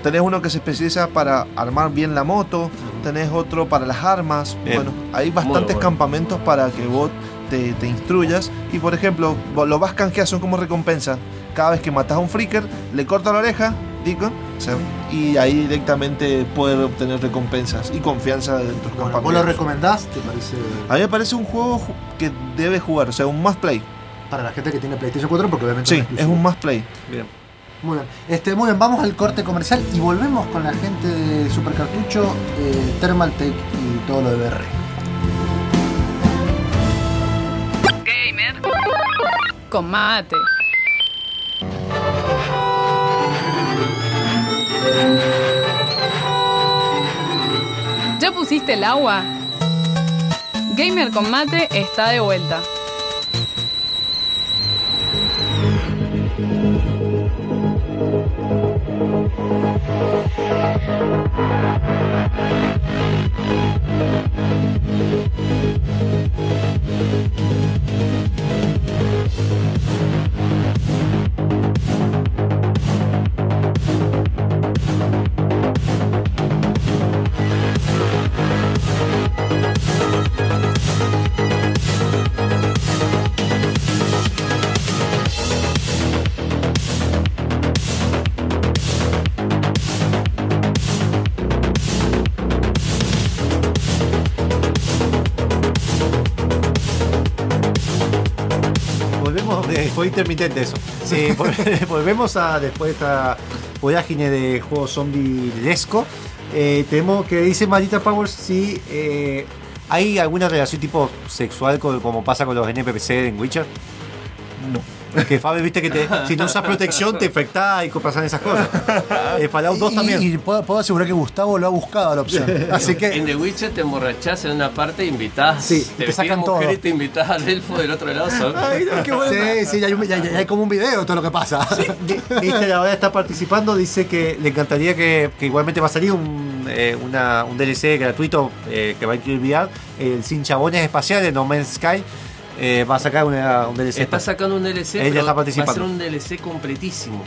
Tenés uno que se especializa para armar bien la moto, tenés otro para las armas. Bien. Bueno, hay bastantes bueno. campamentos para que vos te, te instruyas. Y por ejemplo, vos lo vas canjear, son como recompensa. Cada vez que matas a un freaker, le corta la oreja, Deacon, o sea, y ahí directamente poder obtener recompensas y confianza de tus Bueno, ¿Vos campamentos. lo recomendás? ¿Te parece a mí me parece un juego ju- que debe jugar, o sea, un must play. para la gente que tiene PlayStation 4? Porque obviamente Sí, es un must play. Muy bien. Este, muy bien, vamos al corte comercial y volvemos con la gente de Supercartucho, eh, Thermaltake y todo lo de BR. Con mate. ¿Ya pusiste el agua? Gamer con Mate está de vuelta. Fue intermitente eso. Sí, vol- [LAUGHS] volvemos a después de esta vorágine de juego zombie lesco. Eh, tenemos que dice Marita Powers si eh, hay alguna relación tipo sexual con- como pasa con los NPC en Witcher. No. Que Fabi, viste que te- si no usas protección te infectás y pasan esas cosas. Eh, Fallout 2 Y- también. Y, puedo, puedo asegurar que Gustavo lo ha buscado la opción. [LAUGHS] Así que En The Witcher te emborrachás en una parte, invitás. Sí, te, te sacan todo. y te invitás al elfo del otro lado. ¿sabes? Sí, sí, ya hay, un- ya- ya hay como un video de todo lo que pasa. Viste, la verdad está participando, dice que le encantaría que, que igualmente va a salir un, eh, una- un DLC gratuito eh, que va a incluir VR, el Sin Chabones Espaciales, No Man's Sky, eh, va a sacar una- un DLC. Está sacando un DLC, Ella pero está va a ser participando. un DLC completísimo.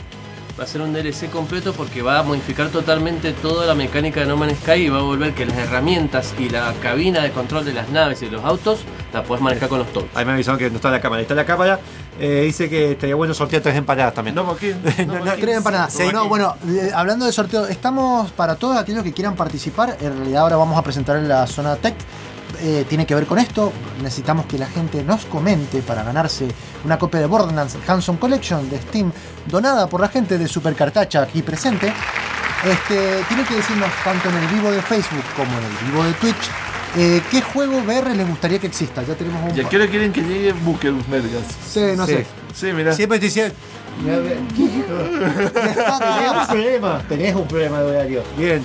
Va a ser un DLC completo porque va a modificar totalmente toda la mecánica de No Man's Sky y va a volver que las herramientas y la cabina de control de las naves y de los autos la puedes manejar con los todos. Ahí me avisaron que no está la cámara, está la cámara. Eh, dice que estaría bueno sortear tres empanadas también. No, ¿por qué? [LAUGHS] No, no, creen para nada. Sí. No, bueno, eh, hablando de sorteo, estamos para todos aquellos que quieran participar. En realidad ahora vamos a presentar en la zona tech. Eh, tiene que ver con esto. Necesitamos que la gente nos comente para ganarse una copia de Borderlands Hanson Collection de Steam, donada por la gente de Super Cartacha aquí presente. Este, tienen que decirnos tanto en el vivo de Facebook como en el vivo de Twitch eh, qué juego VR les gustaría que exista. Ya tenemos un. ¿Y a qué hora quieren que llegue Bukerus Mergas? Sí, no sé. Sí, mira. Siempre te Tenés un problema, tenés un problema de horario. Bien,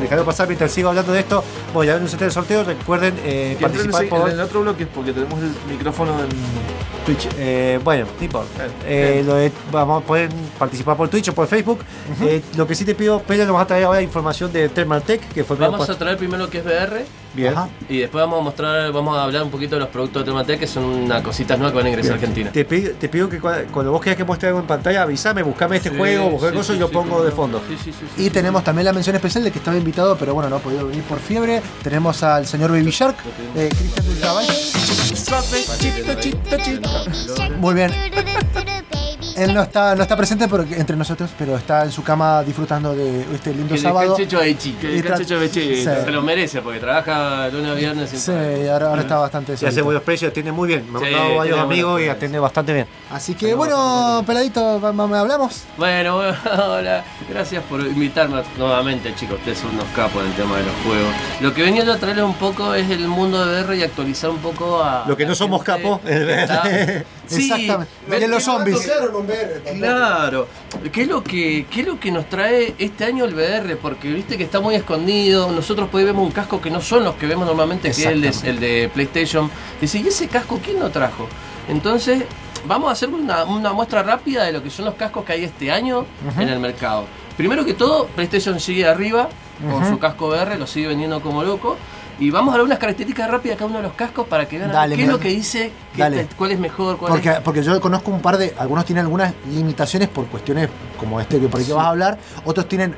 dejando pasar mientras sigo hablando de esto. Bueno, ya ven ustedes el sorteo, recuerden eh, participar en, por en el otro bloque porque tenemos el micrófono en Twitch. Eh, bueno, no importa. Eh, lo de- vamos, pueden participar por Twitch o por Facebook. Eh, lo que sí te pido, Pedro, nos va a traer ahora información de Thermal Tech, que fue Vamos a traer primero lo que es VR Bien. Ajá. y después vamos a mostrar, vamos a hablar un poquito de los productos de Termatec que son unas cositas nuevas que van a ingresar a Argentina. Te, pido- te pido que cua- cuando vos quieras que muestre algo en pantalla, avisame, buscame este Sí, juego, buscame sí, cosas sí, y lo sí, pongo de fondo. Sí, sí, sí, sí, Y sí. tenemos también la mención especial de que estaba invitado, pero bueno, no ha podido venir por fiebre. Tenemos al señor Baby Shark, eh, Cristian. Muy bien. [LAUGHS] Él no está, no está presente porque- entre nosotros, pero está en su cama disfrutando de este lindo Que sábado. Y tra- Checho Sí. Se lo merece porque trabaja lunes a viernes Sí, parar. ahora, ahora está bastante Y hace buenos precios, atiende muy bien. Me han Sí, mandado varios amigos y atiende bastante bien. Así que bueno, peladito, va- hablamos. Bueno, bueno, [LAUGHS] hola. Gracias por invitarme nuevamente, chicos. Ustedes son unos capos en el tema de los juegos. Lo que venía yo a traerles un poco es el mundo de VR y actualizar un poco a. Lo que no somos capos que [LAUGHS] Sí, Exactamente. ver De los zombies. Claro. ¿Qué es, lo que, ¿Qué es lo que nos trae este año el VR? Porque viste que está muy escondido. Nosotros ahí vemos un casco que no son los que vemos normalmente, que es el de, el de PlayStation. Dice, ¿y ese casco quién lo trajo? Entonces, vamos a hacer una, una muestra rápida de lo que son los cascos que hay este año en el mercado. Primero que todo, PlayStation sigue arriba con su casco VR, lo sigue vendiendo como loco. Y vamos a ver unas características rápidas cada uno de los cascos para que vean qué es lo que dice, qué cuál es mejor, cuál Porque, es porque yo conozco un par de. Algunos tienen algunas limitaciones por cuestiones como este que por ahí que Sí. vas a hablar. Otros tienen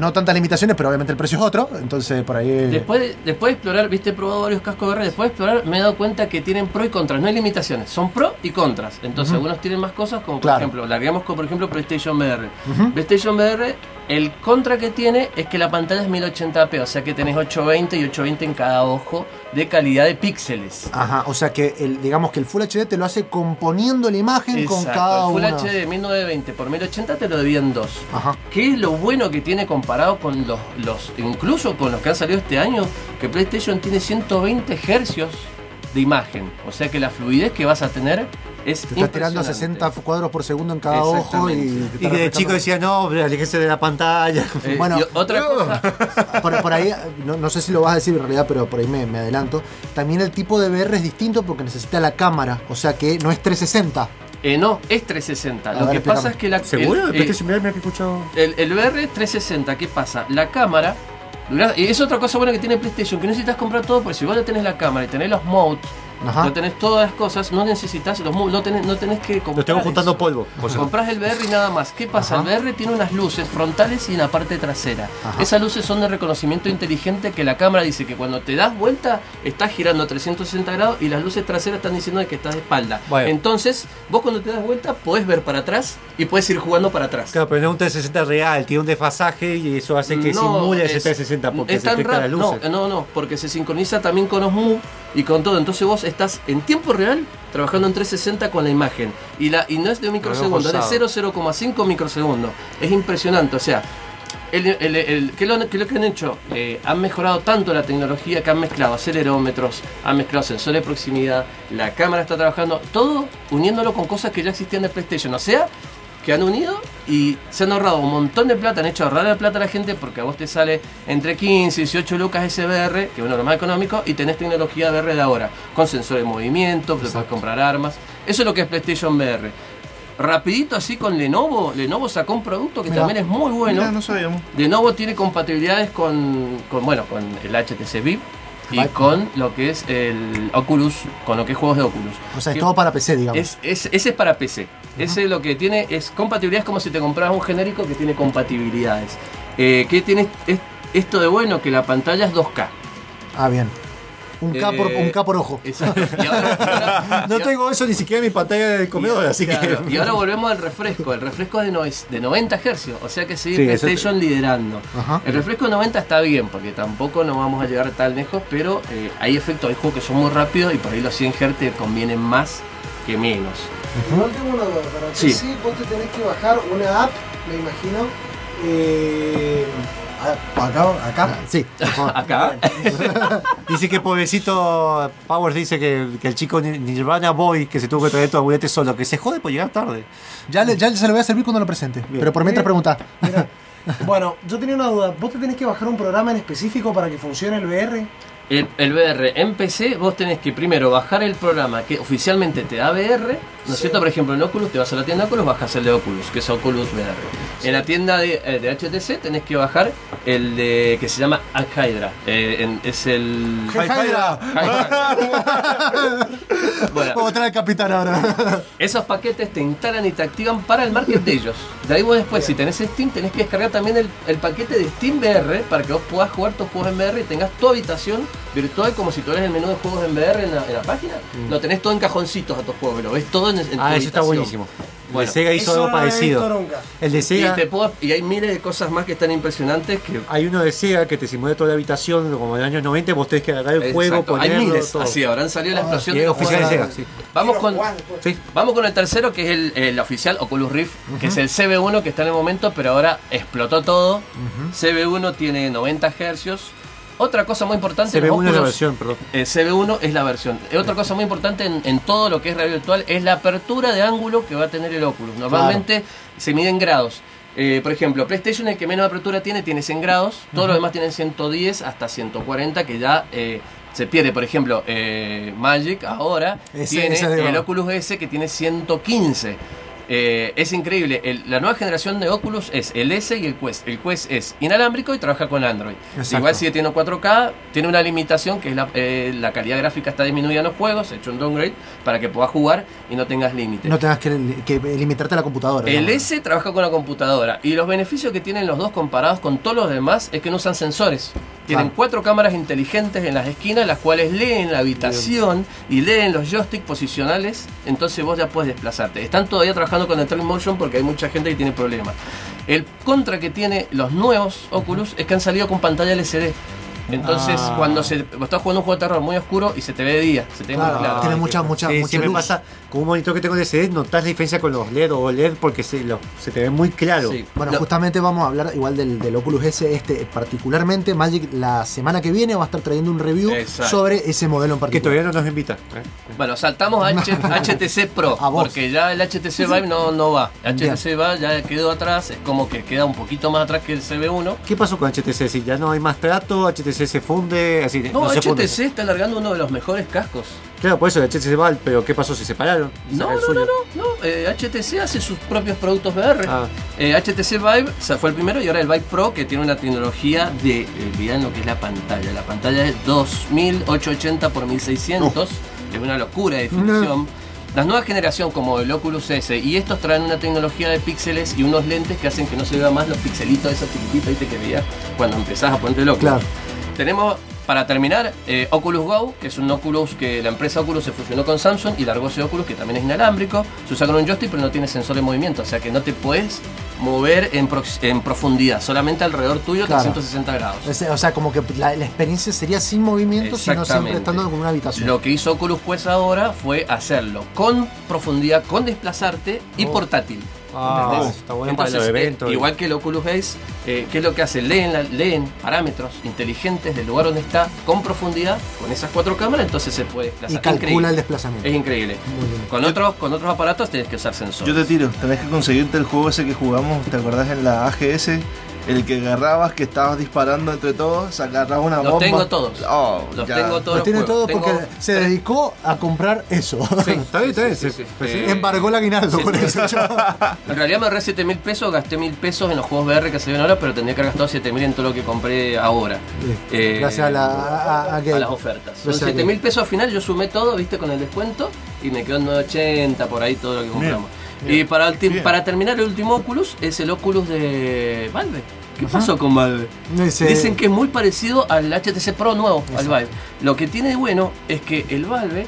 no tantas limitaciones, pero obviamente el precio es otro. Entonces por ahí. Después, de- después de explorar, viste, he probado varios cascos VR, después de explorar me he dado cuenta que tienen pro y contras, no hay limitaciones, son pro y contras. Entonces algunos tienen más cosas, como por Claro. ejemplo, larguemos con por ejemplo PlayStation VR. PlayStation VR, el contra que tiene es que la pantalla es 1080p, o sea que tenés 820 y 820 en cada ojo de calidad de píxeles. Ajá, o sea que el, digamos que el Full HD te lo hace componiendo la imagen con cada el Full uno. HD 1920 por 1080 te lo debían dos. Ajá. ¿Qué es lo bueno que tiene comparado con los, los, incluso con los que han salido este año? Que PlayStation tiene 120 hercios de imagen. O sea que la fluidez que vas a tener es Te está tirando impresionante. 60 cuadros por segundo en cada ojo y. te Y está que de chico decía, no, aléjese de la pantalla. Eh, [LAUGHS] Bueno, y otra cosa, [LAUGHS] por, por ahí, no, no sé si lo vas a decir en realidad, pero por ahí me, me adelanto. También el tipo de VR es distinto porque necesita la cámara, o sea que no es 360. eh, no, es 360. A Lo ver, que explícame. pasa es que la, ¿Seguro? el- El, eh, VR me ha escuchado. El, el VR 360, ¿qué pasa? La cámara. Y es otra cosa buena que tiene PlayStation, que no necesitas comprar todo, porque si vos ya tenés la cámara y tenés los modes, Ajá. no tenés todas las cosas, no necesitas los no tenés, no tenés que comprar. Lo tengo juntando polvo. Compras el VR y nada más. ¿Qué pasa? Ajá. El VR tiene unas luces frontales y en la parte trasera. Ajá. Esas luces son de reconocimiento inteligente que la cámara dice que cuando te das vuelta estás girando a 360 grados y las luces traseras están diciendo que estás de espalda. Bueno. Entonces, vos cuando te das vuelta podés ver para atrás y puedes ir jugando para atrás. Claro, pero no es un 360 real, tiene un desfasaje y eso hace que No, simule ese es- 360 porque es se tan luces. No, no, no, porque se sincroniza también con los Move y con todo. Entonces vos estás en tiempo real trabajando en 360 con la imagen. Y, la, y no es de un microsegundo, es de forzado. 0,05 microsegundos. Es impresionante, o sea. El, el- el- ¿qué, lo, qué lo que han hecho? Eh, han mejorado tanto la tecnología que han mezclado acelerómetros, han mezclado sensores de proximidad, la cámara está trabajando, todo uniéndolo con cosas que ya existían de PlayStation. O sea, que han unido y se han ahorrado un montón de plata, han hecho ahorrar la plata a la gente porque a vos te sale entre 15 y 18 lucas SBR, que es uno lo más económico, y tenés tecnología VR de ahora, con sensor de movimiento, te puedes comprar armas. Eso es lo que es PlayStation VR. Rapidito así con Lenovo, Lenovo sacó un producto que Mirá. también es muy bueno. Mirá, no sabíamos. Lenovo tiene compatibilidades con, con, bueno, con el HTC Vive y con lo que es el Oculus, con lo que es juegos de Oculus. O sea, es Que- todo para PC, digamos. es, es- ese es para PC. Ese lo que tiene es compatibilidad, es como si te compras un genérico que tiene compatibilidades. Eh, ¿Qué tiene es- esto de bueno? Que la pantalla es 2K. Ah, bien. Un K, por, Eh, un K por ojo. Exacto. [LAUGHS] Y ahora, y ahora- No y- tengo eso ni siquiera en mi pantalla del comedor, así claro, que. [LAUGHS] y ahora volvemos al refresco. El refresco es de, no- de 90 Hz, o sea que sigue Sí, eso PlayStation liderando. Ajá. El refresco de 90 está bien, porque tampoco nos vamos a llegar tan lejos, pero eh, hay efectos, hay juegos que son muy rápidos y por ahí los 100 Hz te convienen más que menos. Igual tengo una duda, para Sí. PC vos te tenés que bajar una app, me imagino. Eh, acá, acá. Sí, por favor. [LAUGHS] Acá. [LAUGHS] Dice que pobrecito Powers dice que, que el chico Ni- Nirvana Boy que se tuvo que traer tu abuelete solo, que se jode por llegar tarde. Ya, le- ya se lo voy a servir cuando lo presente. Pero por mientras pregunta. Mira, [LAUGHS] bueno, yo tenía una duda. ¿Vos te tenés que bajar un programa en específico para que funcione el VR? El, el VR en PC, vos tenés que primero bajar el programa que oficialmente te da VR, ¿no es cierto? Por ejemplo, en Oculus te vas a la tienda Oculus, bajas el de Oculus, que es Oculus VR. En la tienda de, eh, de HTC tenés que bajar el de que se llama Hydra. Eh, es el. Hydra. Hydra. Bueno, Vamos a traer al capitán ahora. esos paquetes te instalan y te activan para el market de ellos. De ahí vos después, si tenés Steam, tenés que descargar también el, el paquete de Steam VR para que vos puedas jugar tus juegos en VR y tengas tu habitación virtual como si tú eres el menú de juegos en VR en la, en la página. Lo tenés todo en cajoncitos a tus juegos, lo ves todo en, en tu Mm. Ah, eso está buenísimo. Bueno. el de Sega hizo algo parecido. El de Y, Sega. te puedo- y hay miles de cosas más que están impresionantes que Hay uno de Sega que te simula toda la habitación, como en los años 90, vos tenés que agarrar el juego, Exacto, hay ponerlo, miles todo. así habrán salido la explosión Y de los oficial de. Sega, sí. Vamos con. Sí. Vamos con el tercero, que es el, el oficial Oculus Rift, que es el CB1 que está en el momento, pero ahora explotó todo. CB1 tiene 90 Hz. Otra cosa muy importante, los CB1 es la Oculus- versión, perdón. el CB1 es la versión. Eh, Otra cosa muy importante en, en todo lo que es realidad virtual es la apertura de ángulo que va a tener el Oculus. Normalmente se mide en grados. Eh, por ejemplo, PlayStation el que menos apertura tiene tiene 100 grados, todos los demás tienen 110 hasta 140 que ya eh, se pierde. Por ejemplo, eh, Magic ahora Ese- tiene ese el Oculus S que tiene 115. Eh, es increíble. El- la nueva generación de Oculus es el S y el Quest. El Quest es inalámbrico y trabaja con Android. Exacto. Igual sigue teniendo 4K, tiene una limitación que es la, eh, la calidad gráfica está disminuida en los juegos, hecho un downgrade para que puedas jugar y no tengas límite. No tengas que, que limitarte a la computadora. El digamos. S trabaja con la computadora y los beneficios que tienen los dos comparados con todos los demás es que no usan sensores. Tienen Ah. cuatro cámaras inteligentes en las esquinas, las cuales leen la habitación y leen los joysticks posicionales, entonces vos ya puedes desplazarte. Están todavía trabajando con el Train Motion porque hay mucha gente que tiene problemas. El contra que tiene los nuevos Oculus es que han salido con pantalla LCD. Entonces, Ah. cuando se, vos estás jugando un juego de terror muy oscuro y se te ve de día, se te ve Claro, muy claro. tiene mucha, mucha, Sí, mucha luz. pasa con un monitor que tengo de CD, notas la diferencia con los LED o OLED porque se, lo- se te ve muy claro. Sí. Bueno, Lo- justamente vamos a hablar igual del, del Oculus S, este particularmente. Magic la semana que viene va a estar trayendo un review Exacto. sobre ese modelo en Que particular. todavía no nos invita. ¿eh? Bueno, saltamos a H- [LAUGHS] HTC Pro, A porque ya el HTC Vive no, no va. HTC Vive ya quedó atrás, es como que queda un poquito más atrás que el CB1. ¿Qué pasó con HTC? Si ya no hay más trato, HTC se funde, así No, no, se HTC funde. está alargando uno de los mejores cascos. Claro, por eso HTC va, pero ¿qué pasó? ¿Se separaron? ¿Y No, no, no, no, no. eh, HTC hace sus propios productos VR. Ah. Eh, HTC Vive o sea, fue el primero y ahora el Vive Pro que tiene una tecnología de, eh, vean lo que es la pantalla. La pantalla es 2880 x 1600, es una locura de definición. Las nuevas generaciones como el Oculus S y estos traen una tecnología de píxeles y unos lentes que hacen que no se vea más los pixelitos esos chiquititos ¿viste? que veías cuando empezás a ponerte el Oculus. Claro. Tenemos para terminar eh, Oculus Go, que es un Oculus que la empresa Oculus se fusionó con Samsung y largó ese Oculus que también es inalámbrico. Se usa con un joystick pero no tiene sensor de movimiento, o sea que no te puedes mover en, profundidad, solamente alrededor tuyo Claro. 360 grados. O sea- O sea, como que la, la experiencia sería sin movimiento, sino siempre estando en una habitación. Lo que hizo Oculus Quest ahora fue hacerlo con profundidad, con desplazarte y Oh. portátil. Ah, está bueno para los eh, igual que el Oculus Ace, eh, ¿qué es lo que hace? Leen, la- leen parámetros inteligentes del lugar donde está con profundidad, con esas cuatro cámaras, entonces se puede y desplazar. calcula Increíble. el desplazamiento. Es increíble. Muy bien. Con otros, con otros aparatos tienes que usar sensores. Yo te tiro, tenés que conseguirte el juego ese que jugamos, ¿te acordás en la AGS? El que agarrabas, que estabas disparando entre todos, agarrabas una Los bomba. tengo todos. Oh, Los ya. tengo todos. Lo tiene los todo juegos. porque Tengo se dedicó a comprar eso. Sí, [LAUGHS] Está bien, está bien. pues sí. Embargó el aguinaldo Sí, con sí. eso. [LAUGHS] En realidad me ahorré 7 mil pesos, gasté mil pesos en los juegos VR que se ven ahora, pero tendría que haber gastado 7 mil en todo lo que compré ahora. Eh, Gracias a la- a- a Gabe. las ofertas. Son Gracias a 7 Gabe. mil pesos al final, yo sumé todo, viste, con el descuento y me quedó en 980 por ahí todo lo que compramos. Y para, Bien. para terminar, el último Oculus es el Oculus de Valve. ¿Qué pasó con Valve? Ese- Dicen que es muy parecido al HTC Pro nuevo, al. Vive. Lo que tiene de bueno es que el Valve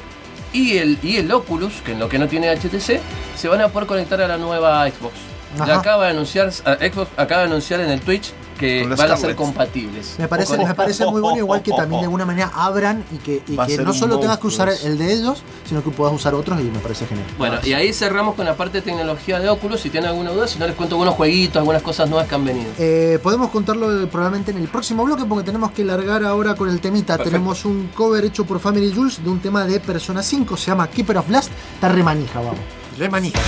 y el, y el Oculus, que en lo que no tiene HTC, se van a poder conectar a la nueva Xbox. Acaba de anunciar, Xbox acaba de anunciar en el Twitch que van a ser tablets. compatibles. Me parece, me parece muy bueno, igual que también de alguna manera abran y que, y no solo tengas que usar el de ellos, sino que puedas usar otros y me parece genial. Bueno, y ahí cerramos con la parte de tecnología de Oculus. Si tienen alguna duda, si no les cuento algunos jueguitos, algunas cosas nuevas que han venido. Eh, podemos contarlo probablemente en el próximo bloque porque tenemos que largar ahora con el temita. Perfecto. Tenemos un cover hecho por Family Jules de un tema de Persona 5, se llama Keeper of Last. Está re manija, vamos. Re manija.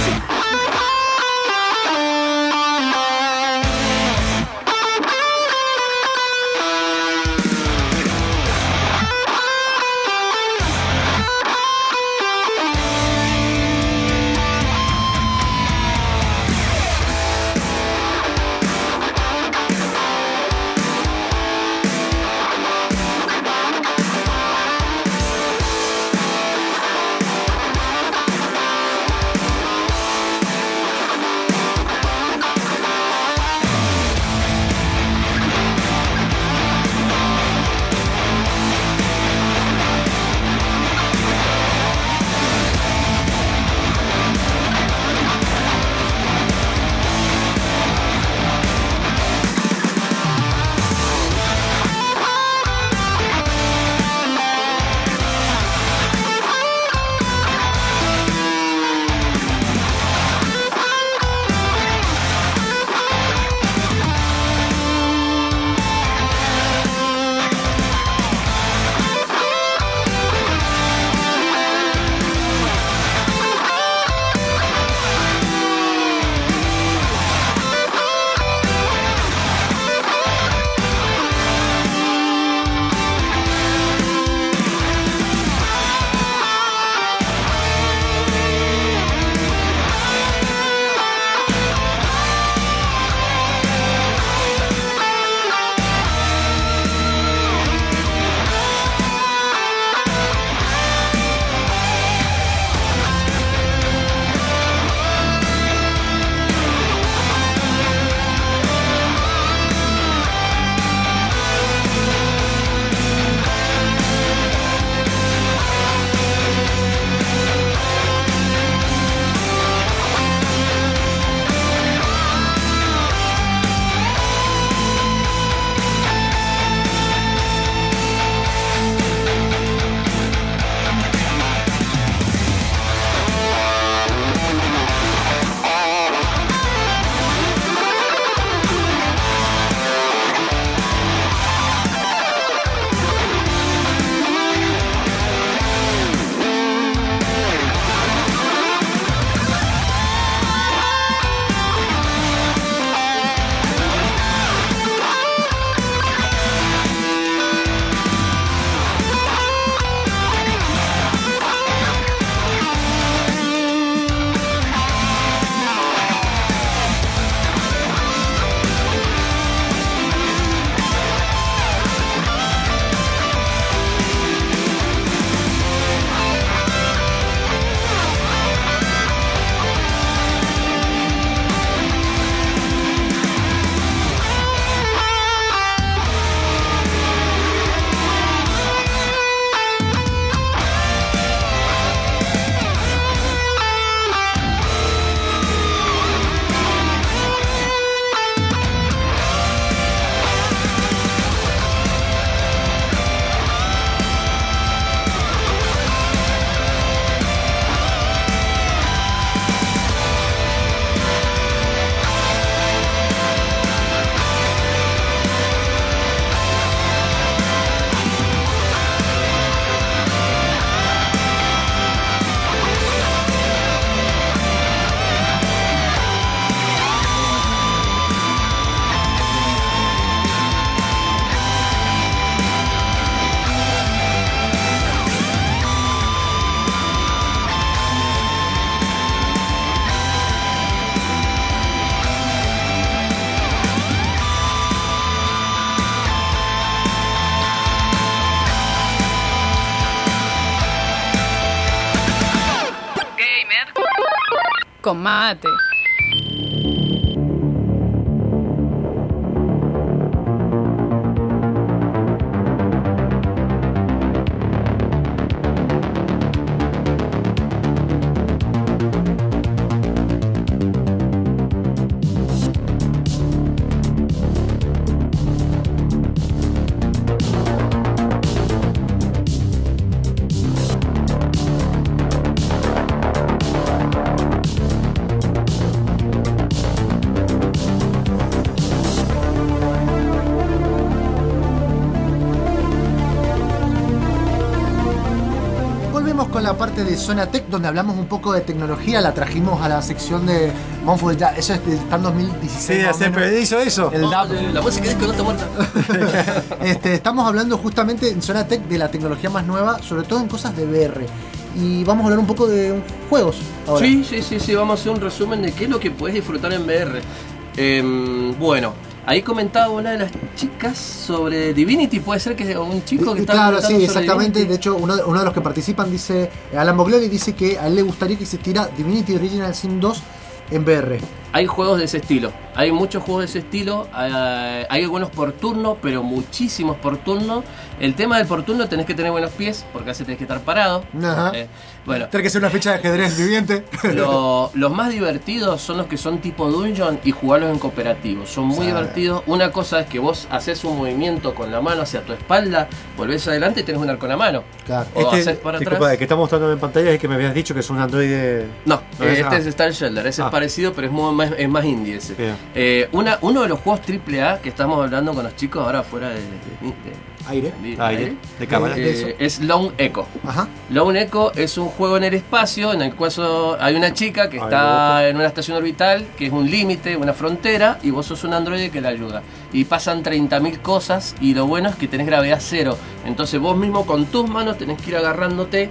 Con mate. Zona Tech, donde hablamos un poco de tecnología. La trajimos a la sección de Monfort. Ya, eso está en 2016. Sí, siempre hizo eso. El DAP. La música que no está muerta. [LAUGHS] Este, estamos hablando justamente en Zona Tech de la tecnología más nueva, sobre todo en cosas de VR. Y vamos a hablar un poco de juegos ahora. Sí, sí, sí, sí, vamos a hacer un resumen de qué es lo que puedes disfrutar en VR. Em, bueno, ahí comentaba una de las sobre Divinity, puede ser que un chico que está claro, sí, exactamente. Divinity. De hecho, uno, uno de los que participan dice, Alan Bogliotti dice que a él le gustaría que existiera Divinity Original Sin 2 en VR. Hay juegos de ese estilo, hay muchos juegos de ese estilo, eh, hay algunos por turno, pero muchísimos por turno. El tema del por turno tenés que tener buenos pies, porque así tenés que estar parado. Ajá. Eh, bueno, Tiene que ser una fecha de ajedrez viviente. [LAUGHS] Lo- los más divertidos son los que son tipo dungeon y jugarlos en cooperativo. Son muy divertidos. Una cosa es que vos haces un movimiento con la mano hacia tu espalda, volvés adelante y tenés un arco en la mano. Claro. O Este, haces para disculpa, atrás. el que está mostrando en pantalla es el que me habías dicho que es un androide. No, eh, este ah. es Star Shelter, ese Ah. es parecido, pero es, muy, más, es más indie ese. Bien. Eh, una, uno de los juegos AAA que estamos hablando con los chicos ahora fuera de, de- de- Aire. de- Aire, de cámara. eh, es Lone Echo. Ajá. Lone Echo es un juego en el espacio en el cual so- hay una chica que está en una estación orbital, que es un límite, una frontera, y vos sos un androide que la ayuda. Y pasan 30.000 cosas, y lo bueno es que tenés gravedad cero. Entonces vos mismo con tus manos tenés que ir agarrándote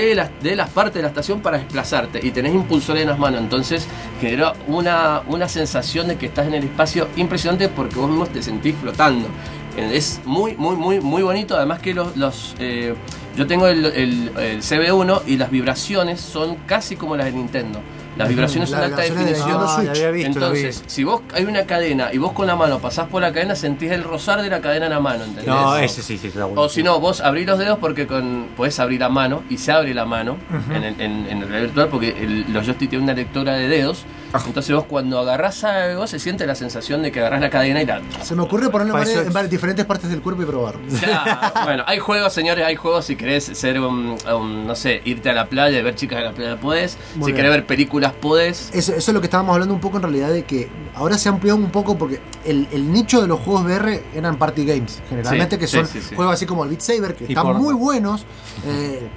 de las, de las partes de la estación para desplazarte, y tenés impulsores en las manos. Entonces genera una, una sensación de que estás en el espacio impresionante porque vos mismo te sentís flotando. Eh, Es muy, muy, muy, muy bonito. Además que los, los, eh, yo tengo el- el CB1 y las vibraciones son casi como las de Nintendo. Las vibraciones son de alta definición. Ah, visto. Entonces, si vos hay una cadena y vos con la mano pasás por la cadena, sentís el rozar de la cadena en la mano, ¿entendés? No, ese sí, sí, está bueno. O si no, vos abrís los dedos porque con, podés abrir la mano y se abre la mano en, el, en, en el realidad virtual porque el- los joystick tienen una lectora de dedos. Entonces vos cuando agarrás algo se siente la sensación de que agarrás la cadena y la... Se me ocurre ponerlo en varias- en es- varias- diferentes partes del cuerpo y probar. [LAUGHS] Ya, bueno, hay juegos, señores, hay juegos. Si querés ser un, un, no sé, irte a la playa y ver chicas en la playa, podés. Muy si bien. querés ver películas, podés. Eso, eso es lo que estábamos hablando un poco en realidad de que ahora se ha ampliado un poco porque el, el nicho de los juegos VR eran party games, generalmente Sí, que son sí, sí. juegos así como el Beat Saber, que Y están porno. muy buenos. eh,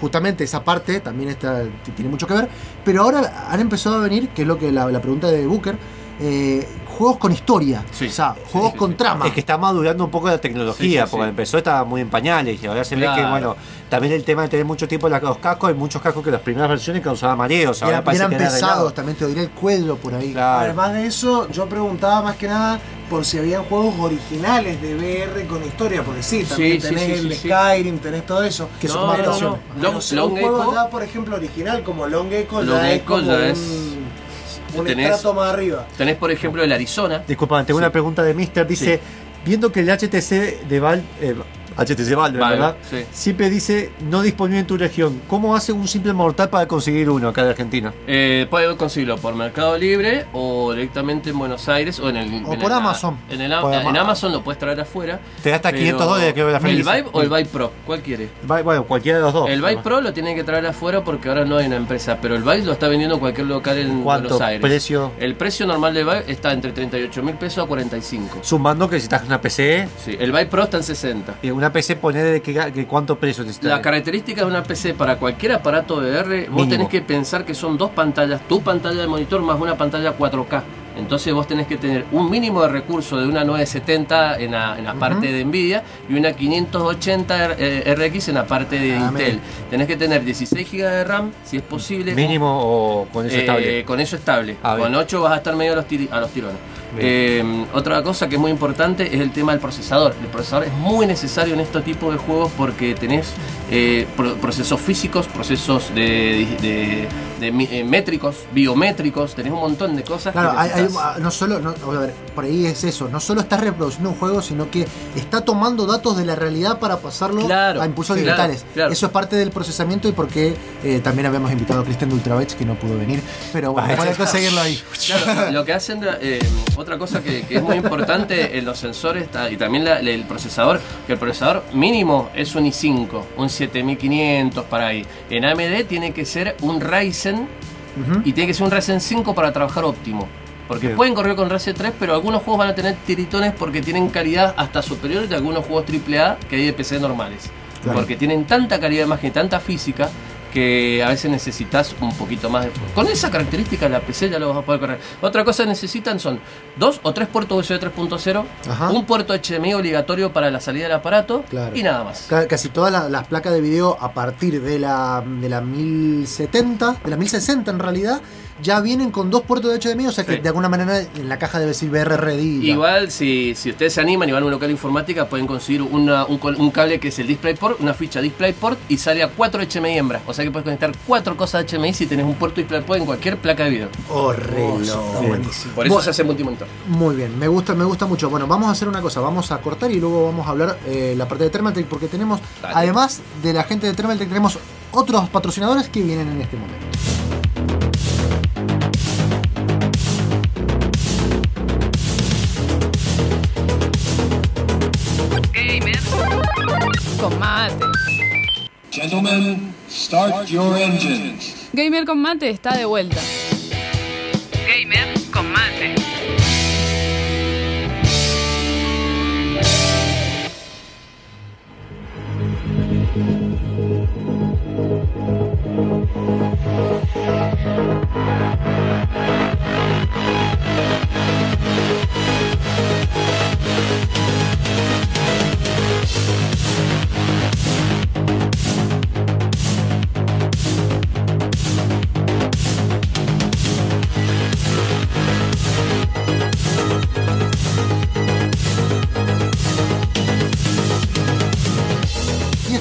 justamente esa parte también está, tiene mucho que ver. Pero ahora han empezado a venir, que es lo que la, pregunta de Booker, eh, juegos con historia, Sí. o sea, juegos sí, con sí. trama. Es que está madurando un poco la tecnología, Sí, sí, porque sí. empezó estaba muy en pañales y ahora se ve que, bueno, también el tema de tener mucho tiempo en la- los cascos, hay muchos cascos que las primeras versiones causaban mareos, Y ahora eran, eran que pesados, también te diría el cuello por ahí. Claro. Además de eso, yo preguntaba más que nada por si habían juegos originales de VR con historia, porque sí, también Sí, tenés sí, el sí. Skyrim, tenés todo eso. Que son No, más no, no. Long- un juego Echo- ya, por ejemplo, original como Long Echo Long ya es Echo como ya un, es- un tenés- estrato más arriba. Tenés, por ejemplo, el Arizona. Disculpa, tengo Sí. una pregunta de Mister. Dice, viendo que el HTC de Val, eh, HTC Valve, Valve, ¿verdad? sí. Siempre dice no disponible en tu región. ¿Cómo hace un simple mortal para conseguir uno acá de Argentina? Eh, puede conseguirlo por Mercado Libre o directamente en Buenos Aires o en el. O en por el- Amazon. En, el, Por en Ama- Amazon lo puedes traer afuera. Te gasta pero 500 dólares, que la ¿El. Vibe o el Vibe Pro? ¿Cuál quiere? Bueno, cualquiera de los dos. El Vibe Pro lo tienen que traer afuera porque ahora no hay una empresa, pero el Vibe lo está vendiendo cualquier local en ¿Cuánto Buenos Aires. precio? El precio normal del Vibe está entre 38 mil pesos a 45. Sumando que necesitas una PC Sí, el Vibe Pro está en 60. y una PC poner de que, que cuánto precio necesitas. La característica de una PC para cualquier aparato VR, vos Mínimo. tenés que pensar que son dos pantallas, tu pantalla de monitor más una pantalla 4K. Entonces vos tenés que tener un mínimo de recursos de una 970 en la, en la parte de Nvidia y una 580 R- eh, RX en la parte de Ah, Intel. Tenés que tener 16 GB de RAM, si es posible. Mínimo o con eso Eh, estable. Con eso estable. Ah, con bien. 8 vas a estar medio a los, a los tirones. Eh, otra cosa que es muy importante es el tema del procesador. El procesador es muy necesario en este tipo de juegos porque tenés eh, pro- procesos físicos, procesos de, de- de mi- eh, métricos, biométricos, tenés un montón de cosas Claro, que hay, hay- no solo, no, a ver, por ahí es eso, no solo está reproduciendo un juego, sino que está tomando datos de la realidad para pasarlo Claro, a impulsos sí, digitales. claro. Eso es parte del procesamiento y porque eh, también habíamos invitado a Cristian de Ultrabytes que no pudo venir, pero bueno, pueden conseguirlo ahí. Lo que hacen, eh, otra cosa que, que es muy importante en los sensores y también la- el procesador, que el procesador mínimo es un i5, un 7500 para ahí. En AMD tiene que ser un Ryzen y tiene que ser un Ryzen 5 para trabajar óptimo. Porque Bien. pueden correr con Ryzen 3, pero algunos juegos van a tener tiritones porque tienen calidad hasta superior de algunos juegos AAA que hay de PC normales. Claro. Porque tienen tanta calidad de imagen y tanta física que a veces necesitas un poquito más de... Con esa característica la PC ya lo vas a poder correr. Otra cosa que necesitan son dos o tres puertos USB 3.0, Ajá. un puerto HDMI obligatorio para la salida del aparato Claro. y nada más. Ca- Casi todas la- las placas de video a partir de la, de la 1070, de la 1060 en realidad, ya vienen con dos puertos de HDMI, o sea que Sí. de alguna manera en la caja debe decir BRRD. Igual, si, si ustedes se animan y van a un local de informática, pueden conseguir una- un, un cable que es el DisplayPort, una ficha DisplayPort y sale a 4 HMI hembras. O sea que puedes conectar cuatro cosas HMI si tenés un puerto DisplayPort en cualquier placa de video. Oh, re Oh, buenísimo. Por eso Bueno. se hace multimonitor. Muy bien, me gusta, me gusta mucho. Bueno, vamos a hacer una cosa, vamos a cortar y luego vamos a hablar eh, la parte de Thermaltake porque tenemos, Dale. además de la gente de Thermaltake, tenemos otros patrocinadores que vienen en este momento. Con mate. Gentlemen, start your engines. Gamer con mate está de vuelta. Gamer con mate.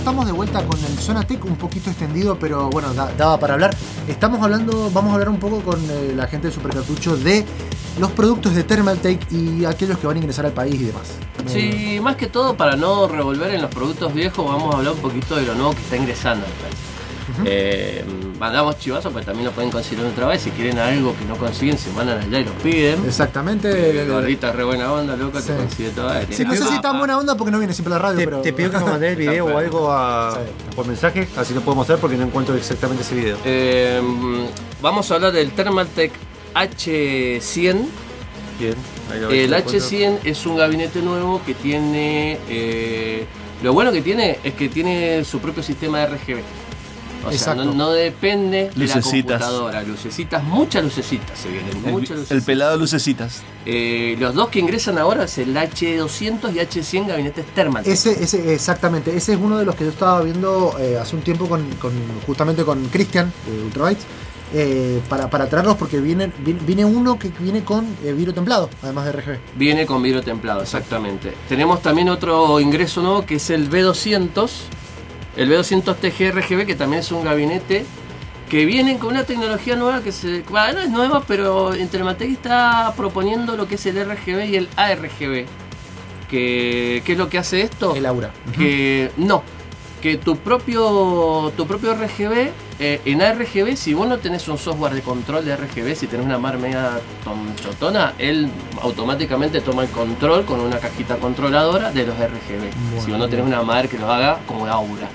Estamos de vuelta con el Zonatec un poquito extendido, pero bueno, da- daba para hablar. Estamos hablando, vamos a hablar un poco con eh, la gente de Supercartucho de los productos de Thermaltake y aquellos que van a ingresar al país y demás. Eh, Sí, más que todo para no revolver en los productos viejos, vamos a hablar un poquito de lo nuevo que está ingresando al país. Eh, mandamos chivazos, pues también lo pueden conseguir otra vez. Si quieren algo que no consiguen, se mandan allá y lo piden. Exactamente. Eh, Gordita, re buena onda, loco, Sí. te consigue todo. eh, Sí, no sé si papa. tan buena onda porque no viene siempre a la radio, Te, pero. te pido que me [LAUGHS] mandes el video o algo a- por mensaje, así lo podemos hacer porque no encuentro exactamente ese video. Eh, vamos a hablar del Thermaltake H100. Bien, El lo encuentro. H100 es un gabinete nuevo que tiene. eh, lo bueno que tiene es que tiene su propio sistema de RGB. O sea, Exacto. no, no depende Lucecitas. de la computadora. Lucecitas, muchas lucecitas se vienen. El, muchas el lucecitas. pelado lucecitas. Eh, los dos que ingresan ahora es el H200 y H100 gabinetes Thermaltake. Ese, ese, exactamente, ese es uno de los que yo estaba viendo eh, hace un tiempo con, con- justamente con Cristian de Ultrabytes. eh, para, para traerlos porque viene, viene, viene uno que viene con eh, vidrio templado, además de RGB. Viene con vidrio templado, exactamente. Tenemos también otro ingreso nuevo que es el B200. El B200 TGRGB, que también es un gabinete que viene con una tecnología nueva que se. Bueno, no es nueva, pero Intermatec está proponiendo lo que es el RGB y el ARGB. Que, ¿Qué es lo que hace esto? El aura. Que no, que tu propio tu propio RGB eh, en ARGB, si vos no tenés un software de control de RGB, si tenés una mar media tonchotona, él automáticamente toma el control con una cajita controladora de los RGB. si vos no tenés una madre que lo haga como Aura.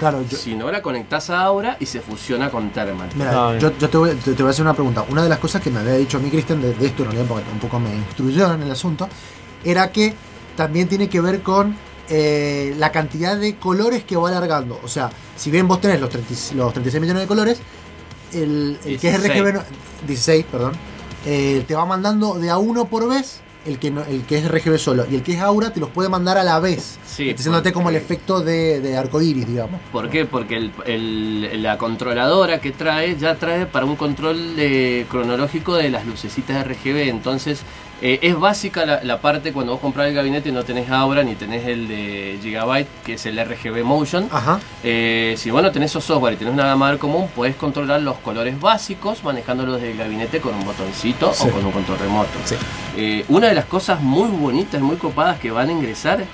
Claro, yo- Si no, la conectás a Aura y se fusiona con Thermal. Mira, yo, yo te, voy, te- te voy a hacer una pregunta. Una de las cosas que me había dicho a mí Cristian de, de esto, en realidad, porque un poco me instruyó en el asunto, era que también tiene que ver con eh, la cantidad de colores que va alargando. O sea, si bien vos tenés los, 30 los 36 millones de colores, el, el que es 16. RGB, no- 16, perdón, eh, te va mandando de a uno por vez el que, no- el que es RGB solo. Y el que es Aura te los puede mandar a la vez. Sí, haciéndote como el efecto de, de arcoiris, digamos. ¿Por qué? Porque el- el- la controladora que trae ya trae para un control de- cronológico de las lucecitas RGB. Entonces Eh, es básica la, la parte cuando vos compras el gabinete y no tenés Aura ni tenés el de Gigabyte, que es el RGB Motion. Ajá. Eh, si vos no tenés esos software y tenés una gama común, podés controlar los colores básicos manejándolos desde el gabinete con un botoncito Sí. o con un control remoto. Sí. Eh, una de las cosas muy bonitas, muy copadas que van a ingresar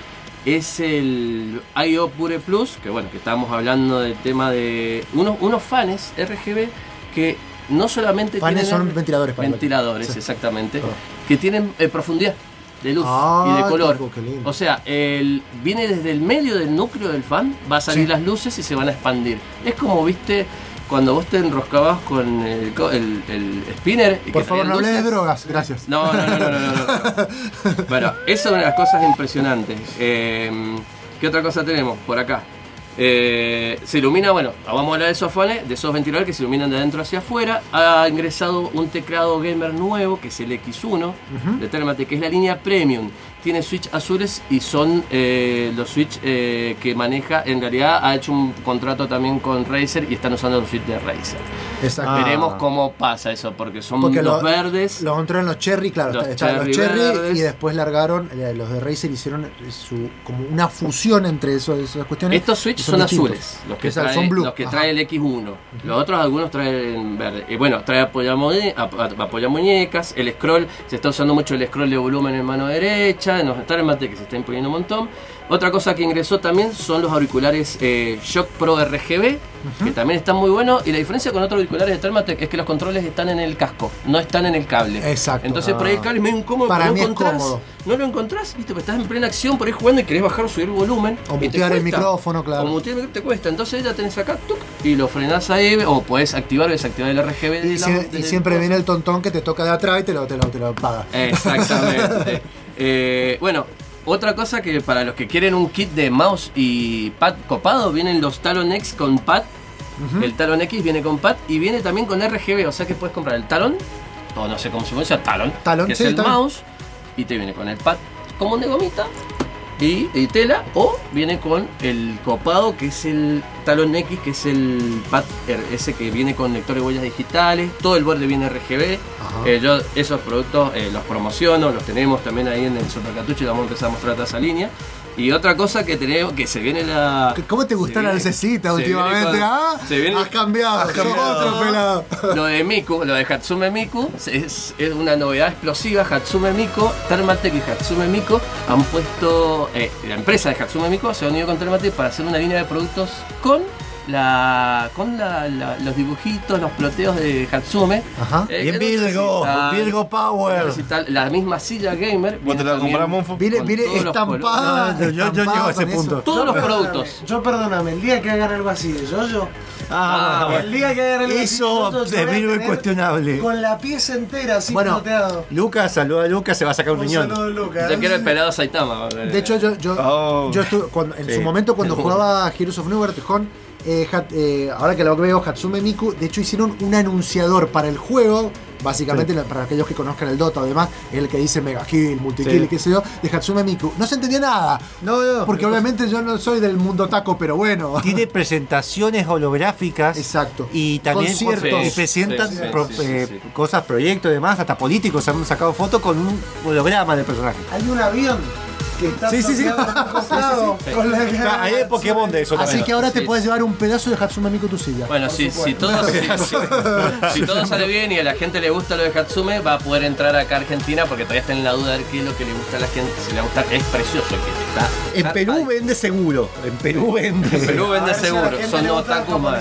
es el IO Pure Plus, que bueno, que estábamos hablando del tema de unos, unos fans RGB que no solamente Fans tienen son ventiladores para ventiladores, Sí. exactamente, Ah. que tienen eh, profundidad de luz Ah, y de color. qué lindo. O sea, el, viene desde el medio del núcleo del fan, va a salir Sí. las luces y se van a expandir. Es como, viste, cuando vos te enroscabas con el, el- el spinner. y Por que favor, no hables de drogas, gracias. No, no, no, no, no, no, no. [LAUGHS] Bueno, esa es una de las cosas impresionantes. Eh, ¿Qué otra cosa tenemos por acá? Eh, se ilumina, bueno, vamos a hablar de esos fanes, de esos ventiladores que se iluminan de adentro hacia afuera. Ha ingresado un teclado gamer nuevo, que es el X1 de Thermaltake, que es la línea Premium. Tiene switch azules y son eh, los switch eh, que maneja. En realidad ha hecho un contrato también con Razer y están usando los switch de Razer. Exacto. Veremos cómo pasa eso, porque son Porque los lo- verdes. Los entraron los Cherry, claro, Los está- estaban los cherry Cherry verdes. y después largaron, eh, los de Razer hicieron su, como una fusión entre eso- esas cuestiones. Estos switch son, azules, los que, Exacto, trae, son blue. los que Ajá. trae el X1. Los otros algunos traen verde. Y bueno, trae apoyamuñe- ap- apoyamuñecas, el scroll, se está usando mucho el scroll de volumen en mano derecha, en los mate que se está imponiendo un montón. Otra cosa que ingresó también son los auriculares eh, Shock Pro RGB, que también están muy buenos. Y la diferencia con otros auriculares de Thermaltake es que los controles están en el casco, no están en el cable. Exacto. Entonces por ahí el cable es medio incómodo, Para no mí es encontrás, cómodo. no lo encontrás, viste, pues estás en plena acción por ahí jugando y querés bajar o subir el volumen. O mutear el micrófono, claro. O mutear el micrófono te cuesta. Entonces ya tenés acá tuc, y lo frenás ahí, o podés activar o desactivar el RGB. de Y, la- y del siempre viene el tontón que te toca de atrás y te lo, te lo, te lo paga. Exactamente. [LAUGHS] Eh, bueno, otra cosa que para los que quieren un kit de mouse y pad copado, vienen los Talon X con pad. El Talon X viene con pad y viene también con RGB, o sea que puedes comprar el Talon, o no sé cómo se pronuncia, Talon, Talon, que sí, es el mouse, y te viene con el pad. Común de gomita y, y tela, o viene con el copado que es el Talon X, que es el pad ese que viene con lector de huellas digitales, todo el borde viene RGB. Eh, yo esos productos eh, los promociono, los tenemos también ahí en el Supercartucho y vamos a empezar a mostrar toda esa línea. Y otra cosa que tenemos, que se viene la... ¿Cómo te gustó la lucecita últimamente? ah? se viene- Has cambiado, Has cambiado. otro pelado. Lo de Miku, lo de Hatsume Miku, es, es una novedad explosiva. Hatsume Miku, Thermaltake y Hatsume Miku han puesto. eh, la empresa de Hatsume Miku se ha unido con Thermaltake para hacer una línea de productos con la con la- la- los dibujitos, los ploteos de Hatsume. Ajá. Eh, no Virgo, Virgo Power. necesitan La misma silla gamer. ¿Vos te la viene todos los estampada. colores. Yo- yo- yo llego a ese punto. Todos los productos. Yo perdóname, el día que hagan algo así de yo-yo. Ah, el día que hagan algo Eso de yo Virgo tener incuestionable. Con la pieza entera así Bueno, floteado. Lucas, saluda a Lucas, se va a sacar un Un riñón. saludo, Lucas. Yo quiero el pelado Saitama. De hecho, yo, yo, Oh. yo estuve, cuando- en Sí. su momento cuando jugaba Heroes of Newer con eh, Hat- eh, ahora que lo veo Hatsume Miku, de hecho hicieron un anunciador para el juego, básicamente para aquellos que conozcan el Dota, además, es el que dice Mega Kill, Multikill Sí. y qué sé yo, de Hatsume Miku. No se entendía nada, No, no, porque obviamente yo no soy del mundo taco, pero bueno. tiene presentaciones holográficas. Exacto. Y también Conciertos. y presentan Sí, sí, pro- sí, sí, eh, sí. cosas, proyectos y demás, hasta políticos han sacado fotos con un holograma del personaje. Hay un avión que está Sí, sí, sí. [LAUGHS] con la Hay de Pokémon de eso Así también. que ahora te puedes llevar un pedazo de Hatsume Miku a tu silla. Bueno, si, si, todo, si, [LAUGHS] si- si todo sale bien y a la gente le gusta lo de Hatsume, va a poder entrar acá a Argentina porque todavía está en la duda de qué es lo que le gusta a la gente. Si le gusta, es precioso el que está. En Perú vende seguro. En Perú vende. En Perú vende seguro, son otakus acá.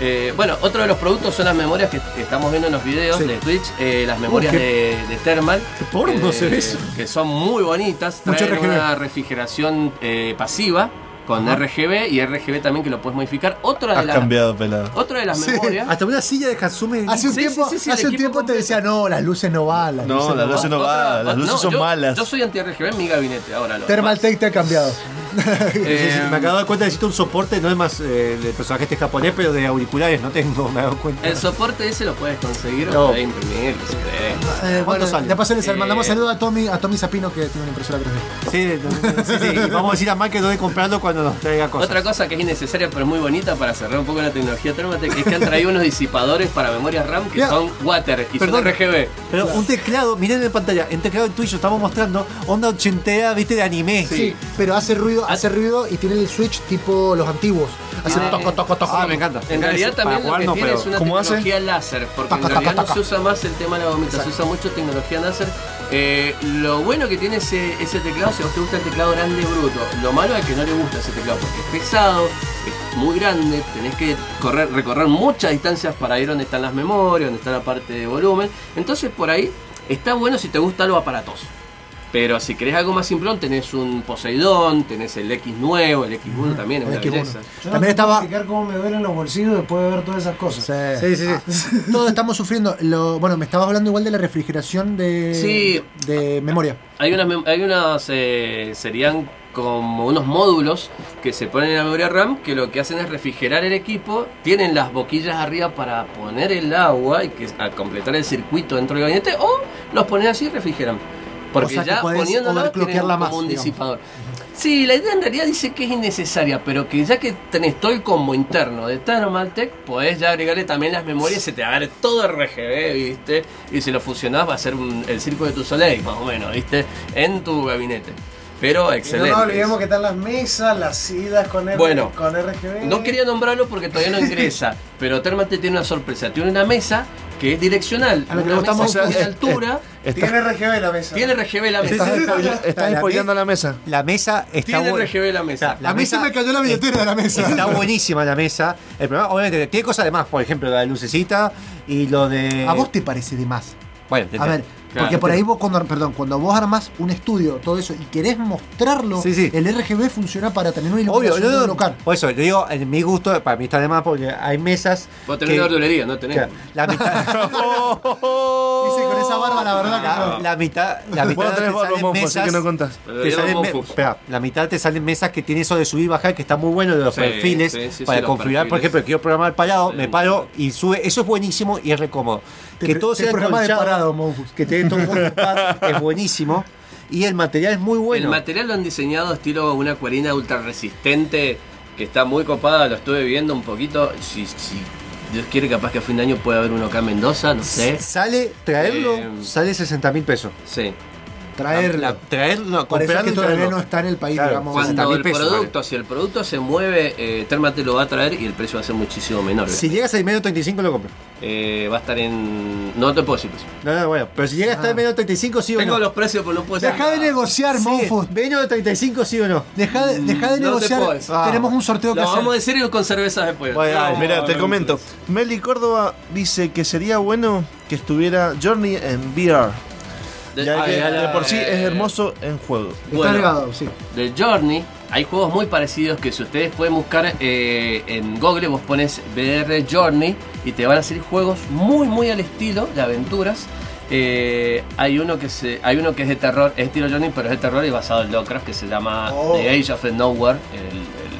Eh, bueno, otro de los productos son las memorias que, que estamos viendo en los videos Sí. de Twitch, eh, las memorias qué- de, de Thermal. qué porno se ve eso. Que son muy bonitas, Mucho una refrigeración eh, pasiva con RGB y RGB también que lo puedes modificar. Otra de, Has las- cambiado, pelado. otra de las Sí. memorias. Hasta una silla de Hatsume. Hace un Sí, tiempo, sí, sí, sí, el hace un equipo tiempo te decía, no, las luces no van, las No, luces las no luces van". no van, las luces son yo, malas. Yo soy anti-RGB en mi gabinete, ahora lo Thermaltake te ha cambiado. Eh, me acabo de dar cuenta que necesito un soporte, no es más eh, el personaje este japonés, pero de auriculares no tengo, [LAUGHS] me he dado cuenta. el soporte ese lo puedes conseguir o No. puedes imprimir, si querés. Eh, bueno, sale? de paso les Eh, mandamos saludos a Tommy, a Tommy Zapino que tiene una impresora 3D. Sí, sí, sí, y vamos a decir a Mike que no de comprarlo cuando nos traiga cosas. Otra cosa que es innecesaria pero muy bonita para cerrar un poco la tecnología Thermaltake es que han traído unos disipadores para memoria RAM que son water y Perdón. son RGB. Pero un teclado, miren en pantalla, en teclado en tuyo estamos mostrando onda ochentera, viste, de anime. Sí, pero hace ruido, hace ruido y tiene el switch tipo los antiguos. Hace Ah, toco, toco, toco. Ah, me encanta. En realidad también lo que tiene es una tecnología láser, porque en realidad taca, no se usa más el tema de la gomita, se usa mucho tecnología láser. Eh, lo bueno que tiene ese, ese teclado, si a vos te gusta el teclado grande bruto, lo malo es que no le gusta ese teclado porque es pesado, es muy grande, tenés que correr, recorrer muchas distancias para ir donde están las memorias, donde está la parte de volumen. Entonces por ahí está bueno si te gusta algo aparatoso. Pero si querés algo más simplón, tenés un Poseidón, tenés el X nuevo, el X1 también, es el una X1. belleza. Yo También no estaba- explicar cómo me duelen los bolsillos después de ver todas esas cosas. Sí, sí, sí. [LAUGHS] Todos estamos sufriendo. Lo, bueno, me estabas hablando igual de la refrigeración de, Sí. de memoria. Hay unas, mem- hay unas eh, serían como unos módulos que se ponen en la memoria RAM que lo que hacen es refrigerar el equipo, tienen las boquillas arriba para poner el agua y que a completar el circuito dentro del gabinete o los ponen así y refrigeran. Porque O sea ya poniéndolo tienen más, como un digamos. disipador. Sí, la idea en realidad dice que es innecesaria, pero que ya que tenés todo el combo interno de Thermaltake, podés ya agregarle también las memorias, se te va a ver todo RGB, ¿viste? Y si lo fusionás va a ser un- el circo de tu Soleil, más o menos, ¿viste? En tu gabinete. Pero Y excelente. no olvidemos que están las mesas, las idas con, R- Bueno, con RGB. No quería nombrarlo porque todavía no ingresa, [LAUGHS] pero Thermaltake tiene una sorpresa. Tiene una mesa que es direccional, A lo que es- de es- altura, Tiene RGB la mesa. tiene RGB la mesa. Estás spoile- estás La spoileando la mesa. La mesa está Tiene. RGB la mesa. La a mí se mesa me cayó la billetera de la mesa. Está buenísima la mesa. El problema, obviamente, tiene cosas de más, por ejemplo, la de lucecita y lo de. ¿A vos te parece de más? Bueno, A ver, Claro. porque por ahí vos cuando, perdón, cuando vos armás un estudio, todo eso, y querés mostrarlo, Sí, sí. el RGB funciona para tener una Obvio, iluminación no, no, local. por eso, yo digo, en mi gusto, para mí está de más porque hay mesas. Vos tenés que- una verdulería, no tenés. Claro, la mitad. [LAUGHS] [LAUGHS] Dice con esa barba, la verdad que la, no. la mitad, la mitad te salen mofo, así que mesas. no contás. Te salen me- espera, la mitad te salen mesas que tiene eso de subir y bajar que está muy bueno de los Sí, perfiles sí, sí, para configurar por perfiles. ejemplo quiero programar parado Sí. me paro y sube eso es buenísimo y es re cómodo Te que pre- todo te sea programa de parado, Mofus. que te [LAUGHS] es buenísimo y el material es muy El bueno material lo han diseñado estilo una cuarina ultra resistente que está muy copada, lo estuve viendo un poquito. Si, si Dios quiere, capaz que a fin de año puede haber uno acá en Mendoza, no sé. sale traerlo Eh, sale 60 mil pesos Sí. Traerlo. La- traerlo Parece que todavía traerlo. no está en el país, Claro, digamos. cuando- el 60.000 pesos, producto, si el producto se mueve, eh, lo va a traer y el precio va a ser muchísimo menor. si llegas al medio 35 lo compro Eh, va a estar en. No te puedo decir precio. no, no, bueno pero si llega hasta el medio 35 sí o Tengo no los precios, pero no puedo decir. Deja de negociar, Sí, Mofus. medio de 35 sí o no Deja de, deja de No te negociar. Tenemos un sorteo que Lo hacer. vamos a decir y con cervezas después. Bueno, Mira, No, te no, comento. Meli Córdoba dice que sería bueno que estuviera Journey en VR. De- Ya que de por sí eh, es hermoso en juego. Está Bueno. sí. de Journey hay juegos muy parecidos que si ustedes pueden buscar eh, en Google vos pones VR Journey y te van a salir juegos muy muy al estilo de aventuras Eh, hay uno que se hay uno que es de terror es estilo Journey pero es de terror y basado en Lovecraft que se llama Oh. The Age of the Nowhere el, El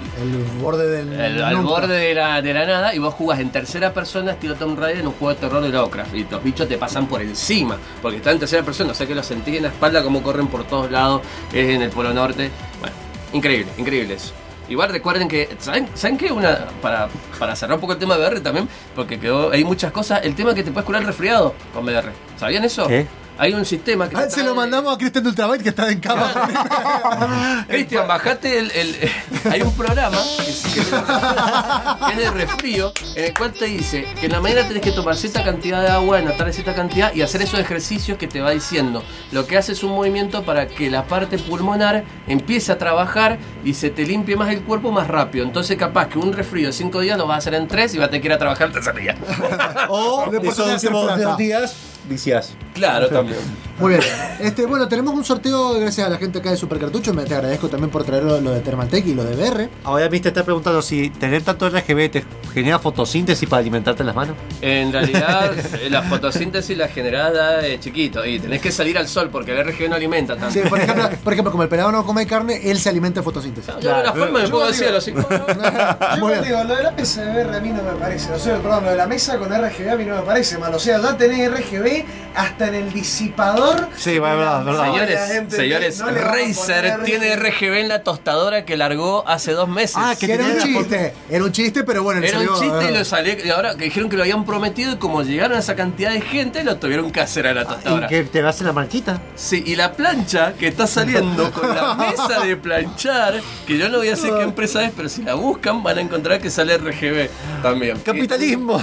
borde del. el- el- al borde de la, de la nada y vos jugás en tercera persona estilo Tomb Raider en un juego de terror de Lovecraft y los bichos te pasan por encima porque están en tercera persona o sea que los sentís en la espalda como corren por todos lados es en el polo norte bueno increíble increíble eso Igual recuerden que, ¿saben, ¿saben qué? Una, para, para cerrar un poco el tema de VR también, porque quedó, hay muchas cosas, el tema que te puedes curar el resfriado con VR. ¿Sabían eso? ¿Qué? Hay un sistema que... Ah, se lo mandamos a Cristian de Ultrabyte que está en cama. [LAUGHS] Cristian, bajate el, el- [LAUGHS] Hay un programa que es, que es de- resfrío, en el cual te dice que en la mañana tenés que tomar cierta cantidad de agua, en la tarde cierta cantidad y hacer esos ejercicios que te va diciendo. Lo que hace es un movimiento para que la parte pulmonar empiece a trabajar y se te limpie más el cuerpo más rápido. Entonces, capaz que un resfrío de 5 días lo vas a hacer en 3 y vas a tener que ir a trabajar el tercer día. [LAUGHS] o Le de dos días viciás Claro, también. Muy bien. Este, bueno, tenemos un sorteo gracias a la gente acá de Supercartucho. Me te agradezco también por traer lo, lo de Thermaltake y lo de VR. Ahora viste está preguntando si tener tanto RGB te genera fotosíntesis para alimentarte las manos? En realidad, [LAUGHS] eh, la fotosíntesis la generás de chiquito y tenés que salir al sol porque el RG no alimenta tanto. Sí, por, ejemplo, por ejemplo, como el pelado no come carne, él se alimenta de fotosíntesis. Yo de la forma me pongo al digo- cielo así. Yo [LAUGHS] Muy bien. digo, lo de la PSVR a mí no me parece. O sea, perdón, lo de la mesa con RGB a mí no me parece mal. O sea, ya tenés RGB hasta en el disipador. Sí, va, verdad, verdad. Señores, señores, no a Razer tiene RGB en la tostadora que largó hace dos meses. Ah, que era un chiste. Era un chiste, pero bueno, Era un chiste y ah. lo salió. Y ahora que dijeron que lo habían prometido y como llegaron a esa cantidad de gente, lo tuvieron que hacer a la ¿Y tostadora. que te hace la marquita? Sí, y la plancha que está saliendo con la [LAUGHS] mesa de planchar, que yo no voy a decir qué empresa es, pero si la buscan van a encontrar que sale RGB también. [LAUGHS] ¡Capitalismo!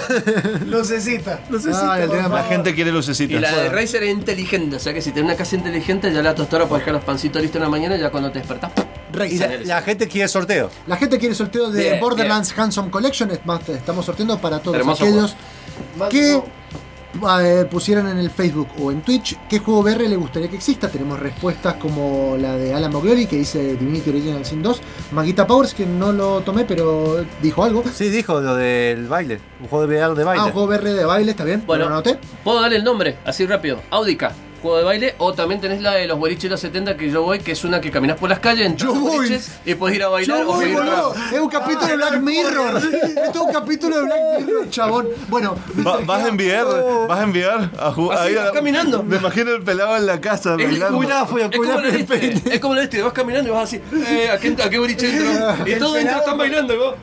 Lucecita. Ah, el tema- La gente quiere Y lucecitas. la de Razer es inteligente, o sea que si tenés una casa inteligente, ya la tostadora puedes dejar los pancitos listos en la mañana, ya cuando te despertás. ¡pum! Razer. Y la, la gente quiere sorteo. La gente quiere sorteo de Bien, Borderlands Handsome Collection. Estamos sorteando para todos Hermoso aquellos que eh, pusieron en el Facebook o en Twitch qué juego VR le gustaría que exista. Tenemos respuestas como la de Alan Glory que dice Divinity Original Sin 2. Maguita Powers, que no lo tomé, pero dijo algo. Sí, dijo lo del baile. Un juego de VR de baile. Ah, un juego VR de baile, está bien. Bueno, lo anoté. ¿puedo darle el nombre? Así rápido. Audica, juego de baile. O también tenés la de los boliches de los 70 que yo voy, que es una que caminas por las calles, entras Yo voy. y puedes ir a bailar Yo voy, boludo. Es un capítulo de Black Mirror. Esto es un capítulo de Black Mirror, chabón. Bueno, Va- vas a enviar, vas a enviar a jugar. Vas caminando. Me imagino el pelado en la casa Es, bailando. Cuidado, fue, es como de este, es como lo de este, vas caminando y vas así, eh, ¿a qué, a qué boliche entro? Y El todos dentro pelado- están bailando y vos,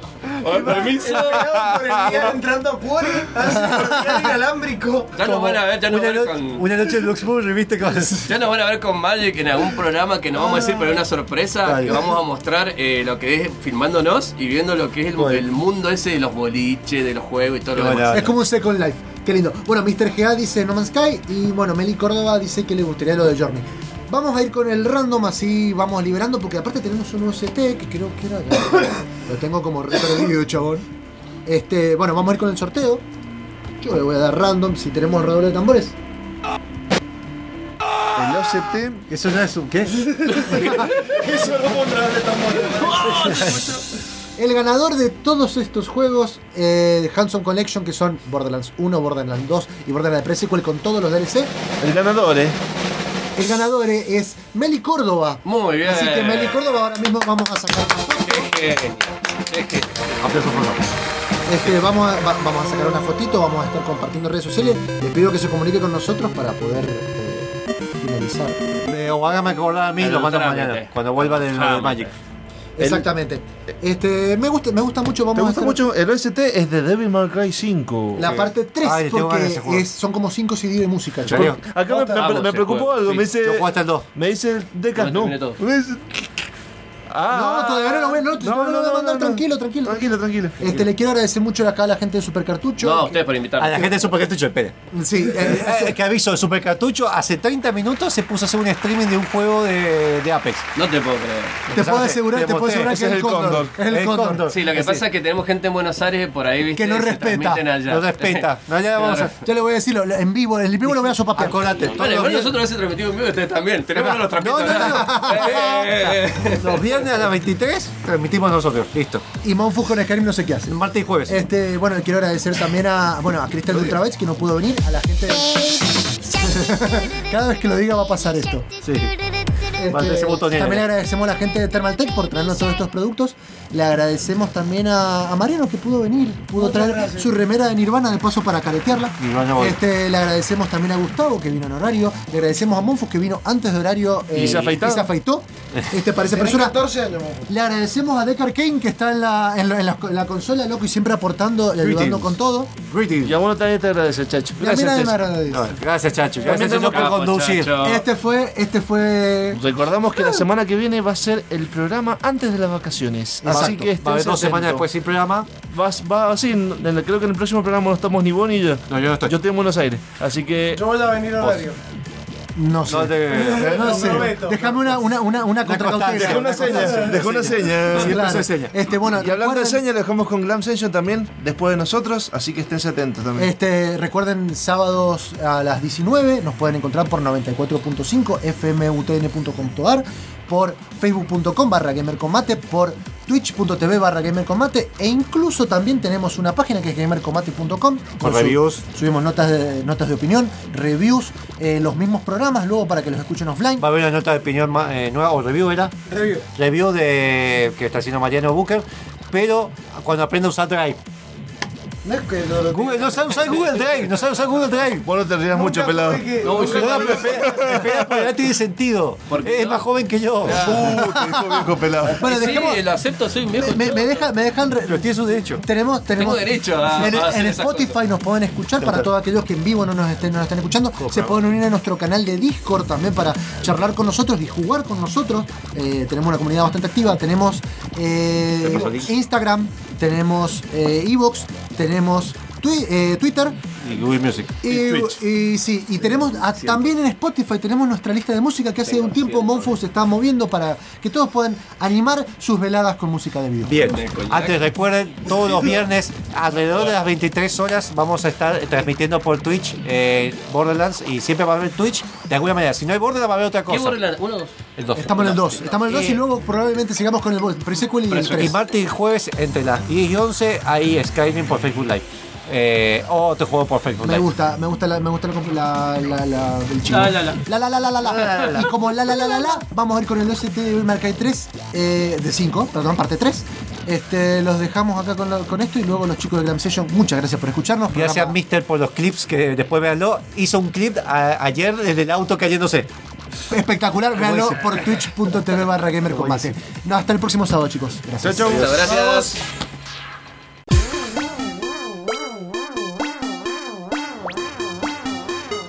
"Ay, permiso. Por el entrando a Cuore, así por el día [LAUGHS] inalámbrico. Ya nos van a ver, ya nos una, van a ver no- con... una noche en Luxemburgo, ¿viste? Con... Ya nos van a ver con Magic en algún programa que nos vamos a decir, pero es una sorpresa, Dale. que vamos a mostrar eh, lo que es filmándonos y viendo lo que es el, Bueno. el mundo ese de los boliches, de los juegos y todo lo demás. Es como un Second Life. Qué lindo. Bueno, Mr. GA dice No Man's Sky y bueno, Meli Córdoba dice que le gustaría lo de Journey. Vamos a ir con el random, así vamos liberando, porque aparte tenemos un UST que creo que era. [COUGHS] Lo tengo como re perdido, chabón. Este, bueno, vamos a ir con el sorteo. Yo le voy a dar random si tenemos redoble de tambores. El OCT. ¿Eso no es un qué? [LAUGHS] Eso no El ganador de todos estos juegos eh, de Hanson Collection, que son Borderlands 1, Borderlands 2 y Borderlands Pre-Sequel con todos los DLC, El ganador, eh. el ganador es Meli Córdoba. Muy bien. Así que Meli Córdoba ahora mismo vamos a sacar. Qué. Aplauso por favor. Este, vamos, a, va- vamos a sacar una fotito, vamos a estar compartiendo en redes sociales. Les pido que se comunique con nosotros para poder eh, finalizar. O hágame acordar a mí lo mando mañana. Cuando vuelva de, lo de Trámite. Magic. Exactamente. Este, me gusta, me gusta mucho, vamos ¿Te a gusta hacer mucho? El OST es de Devil May Cry 5. la parte 3 Ay, porque es- son como 5 CD de música. Acá me, me- Vamos, me preocupó algo. sí. Me dice. Yo jugué hasta el 2. Me dice el Decas, No no. Me dice- No, Ah, todavía no lo voy, no, no, no, lo voy a mandar, tranquilo, tranquilo. Tranquilo, tranquilo. Este, le quiero agradecer mucho acá a la gente de Super Cartucho. No, a ustedes por invitarme. A la gente de Super Cartucho, espere. Sí, eh, Eh, que aviso, Super Cartucho hace 30 minutos se puso a hacer un streaming de un juego de, de Apex. No te puedo creer. te puedo asegurar, te puedo asegurar que es el cóndor. cóndor. Es el El cóndor. cóndor. Sí, lo que Sí. pasa es que tenemos gente en Buenos Aires por ahí, ¿viste? Que no respeta. No respeta. No, ya vamos a. Ya le voy a decirlo, en vivo, en vivo lo voy a sopapear. Acordate. Bueno, nosotros a veces transmitimos en vivo y ustedes también. Tenemos los trapitos. No, no, no. Eh, eh, eh. Los viernes a las 23 transmitimos nosotros. Listo. Y Monfus con Skyrim no sé qué hace. Martes y jueves. Este, bueno, quiero agradecer también a, bueno, a Cristal de Ultrabytes que no pudo venir, a la gente. [LAUGHS] Cada vez que lo diga va a pasar esto. Sí. Este, también le agradecemos a la gente de Thermal Tech por traernos todos estos productos. Le agradecemos también a, a Mariano que pudo venir, pudo Muchas traer gracias. su remera de Nirvana de paso para caretearla. Este, le agradecemos también a Gustavo que vino en horario. Le agradecemos a Monfus que vino antes de horario eh, Y se afeitó. y se afeitó. Este parece [LAUGHS] persona. 14 años, Monfus. Le agradecemos a Deckard Kane que está en la, en la, en la- en la consola, loco, y siempre aportando y ayudando Greetings. con todo. Greetings. Y a vos también te agradece, chacho. Gracias, chacho. gracias, Chacho. Gracias, También Chacho, por conducir. chacho. Este fue, este fue. Recordamos que la semana que viene va a ser el programa antes de las vacaciones. Así que Va a haber dos semanas después sin programa. Vas, va así, en- en- creo que en el próximo programa no estamos ni vos ni yo. No, yo no estoy. Yo estoy en Buenos Aires. Así que. Yo voy a venir a horario. No sé. No te. No Lo sé. Déjame una, una, una, una contracautela. Dejó una seña, dejó una seña. Sí, claro. Este, bueno, Y hablando de señas, lo dejamos con Glam Session también, después de nosotros, así que esténse atentos también. Este, recuerden, sábados a las 19 nos pueden encontrar por 94.5 fmutn.com.ar por facebook.com barra gamercombate, por twitch.tv barra gamercombate e incluso también tenemos una página que es gamercombate.com Con reviews. Subimos notas de, notas de opinión, reviews, eh, los mismos programas luego para que los escuchen offline. Va a haber una nota de opinión más, eh, nueva, o review era. Review. Review de que está haciendo Mariano Booker, pero cuando aprenda a usar Drive. No es que lo- lo- Google, no sabe usar Google Drive, no sabe usar Google Drive. Vos no te rías mucho, pelado. que- No, yo No, espera, porque no tiene sentido. Es más joven que yo. Uh, [LAUGHS] te dijo viejo pelado. Bueno, sí, dejemos- lo acepto, soy viejo. me, me deja- me dejan re- Pero tiene su derecho. Tenemos, tenemos Tengo derecho a- en, a hacer en esas Spotify cosas. nos pueden escuchar para todos aquellos que en vivo no nos estén, no nos estén escuchando. Se pueden unir a nuestro canal de Discord también para charlar con nosotros y jugar con nosotros. Eh, tenemos una comunidad bastante activa. Tenemos eh. Instagram, tenemos eh, Evox, tenemos tenemos twi- eh, Twitter. Y Google Music. Y, y sí, y tenemos a- también en Spotify tenemos nuestra lista de música que hace un tiempo Monfu se está moviendo para que todos puedan animar sus veladas con música de video. Bien, antes recuerden, todos los viernes alrededor de las 23 horas vamos a estar transmitiendo por Twitch eh, Borderlands y siempre va a haber Twitch de alguna manera. Si no hay Borderlands va a haber otra ¿Qué cosa. Borderlands? ¿Uno o dos? El 2. Estamos en el 2, estamos en el 2 y Eh, luego probablemente sigamos con el pre-sequel y el Y 3. martes y jueves entre las 10 y 11 hay Skyrim por Facebook Live. Eh, o otro juego por Facebook Me Live. gusta, me gusta la, me gusta la, la, la, el chivo. La, la, la. La, la, la, la, la, la. Y como la, la, la, la, la, vamos a ir con el OST Cry 3, eh, de 5, perdón, parte 3. Este, los dejamos acá con, esto y luego los chicos de Gram Session, muchas gracias por escucharnos. Gracias Programa- Mister por los clips que después véanlo. Hizo un clip a- ayer desde el auto cayéndose. Espectacular, véanlo por twitch.tv barra gamercombate. No, hasta el próximo sábado, chicos. Gracias. Chau, chau. Muchas gracias.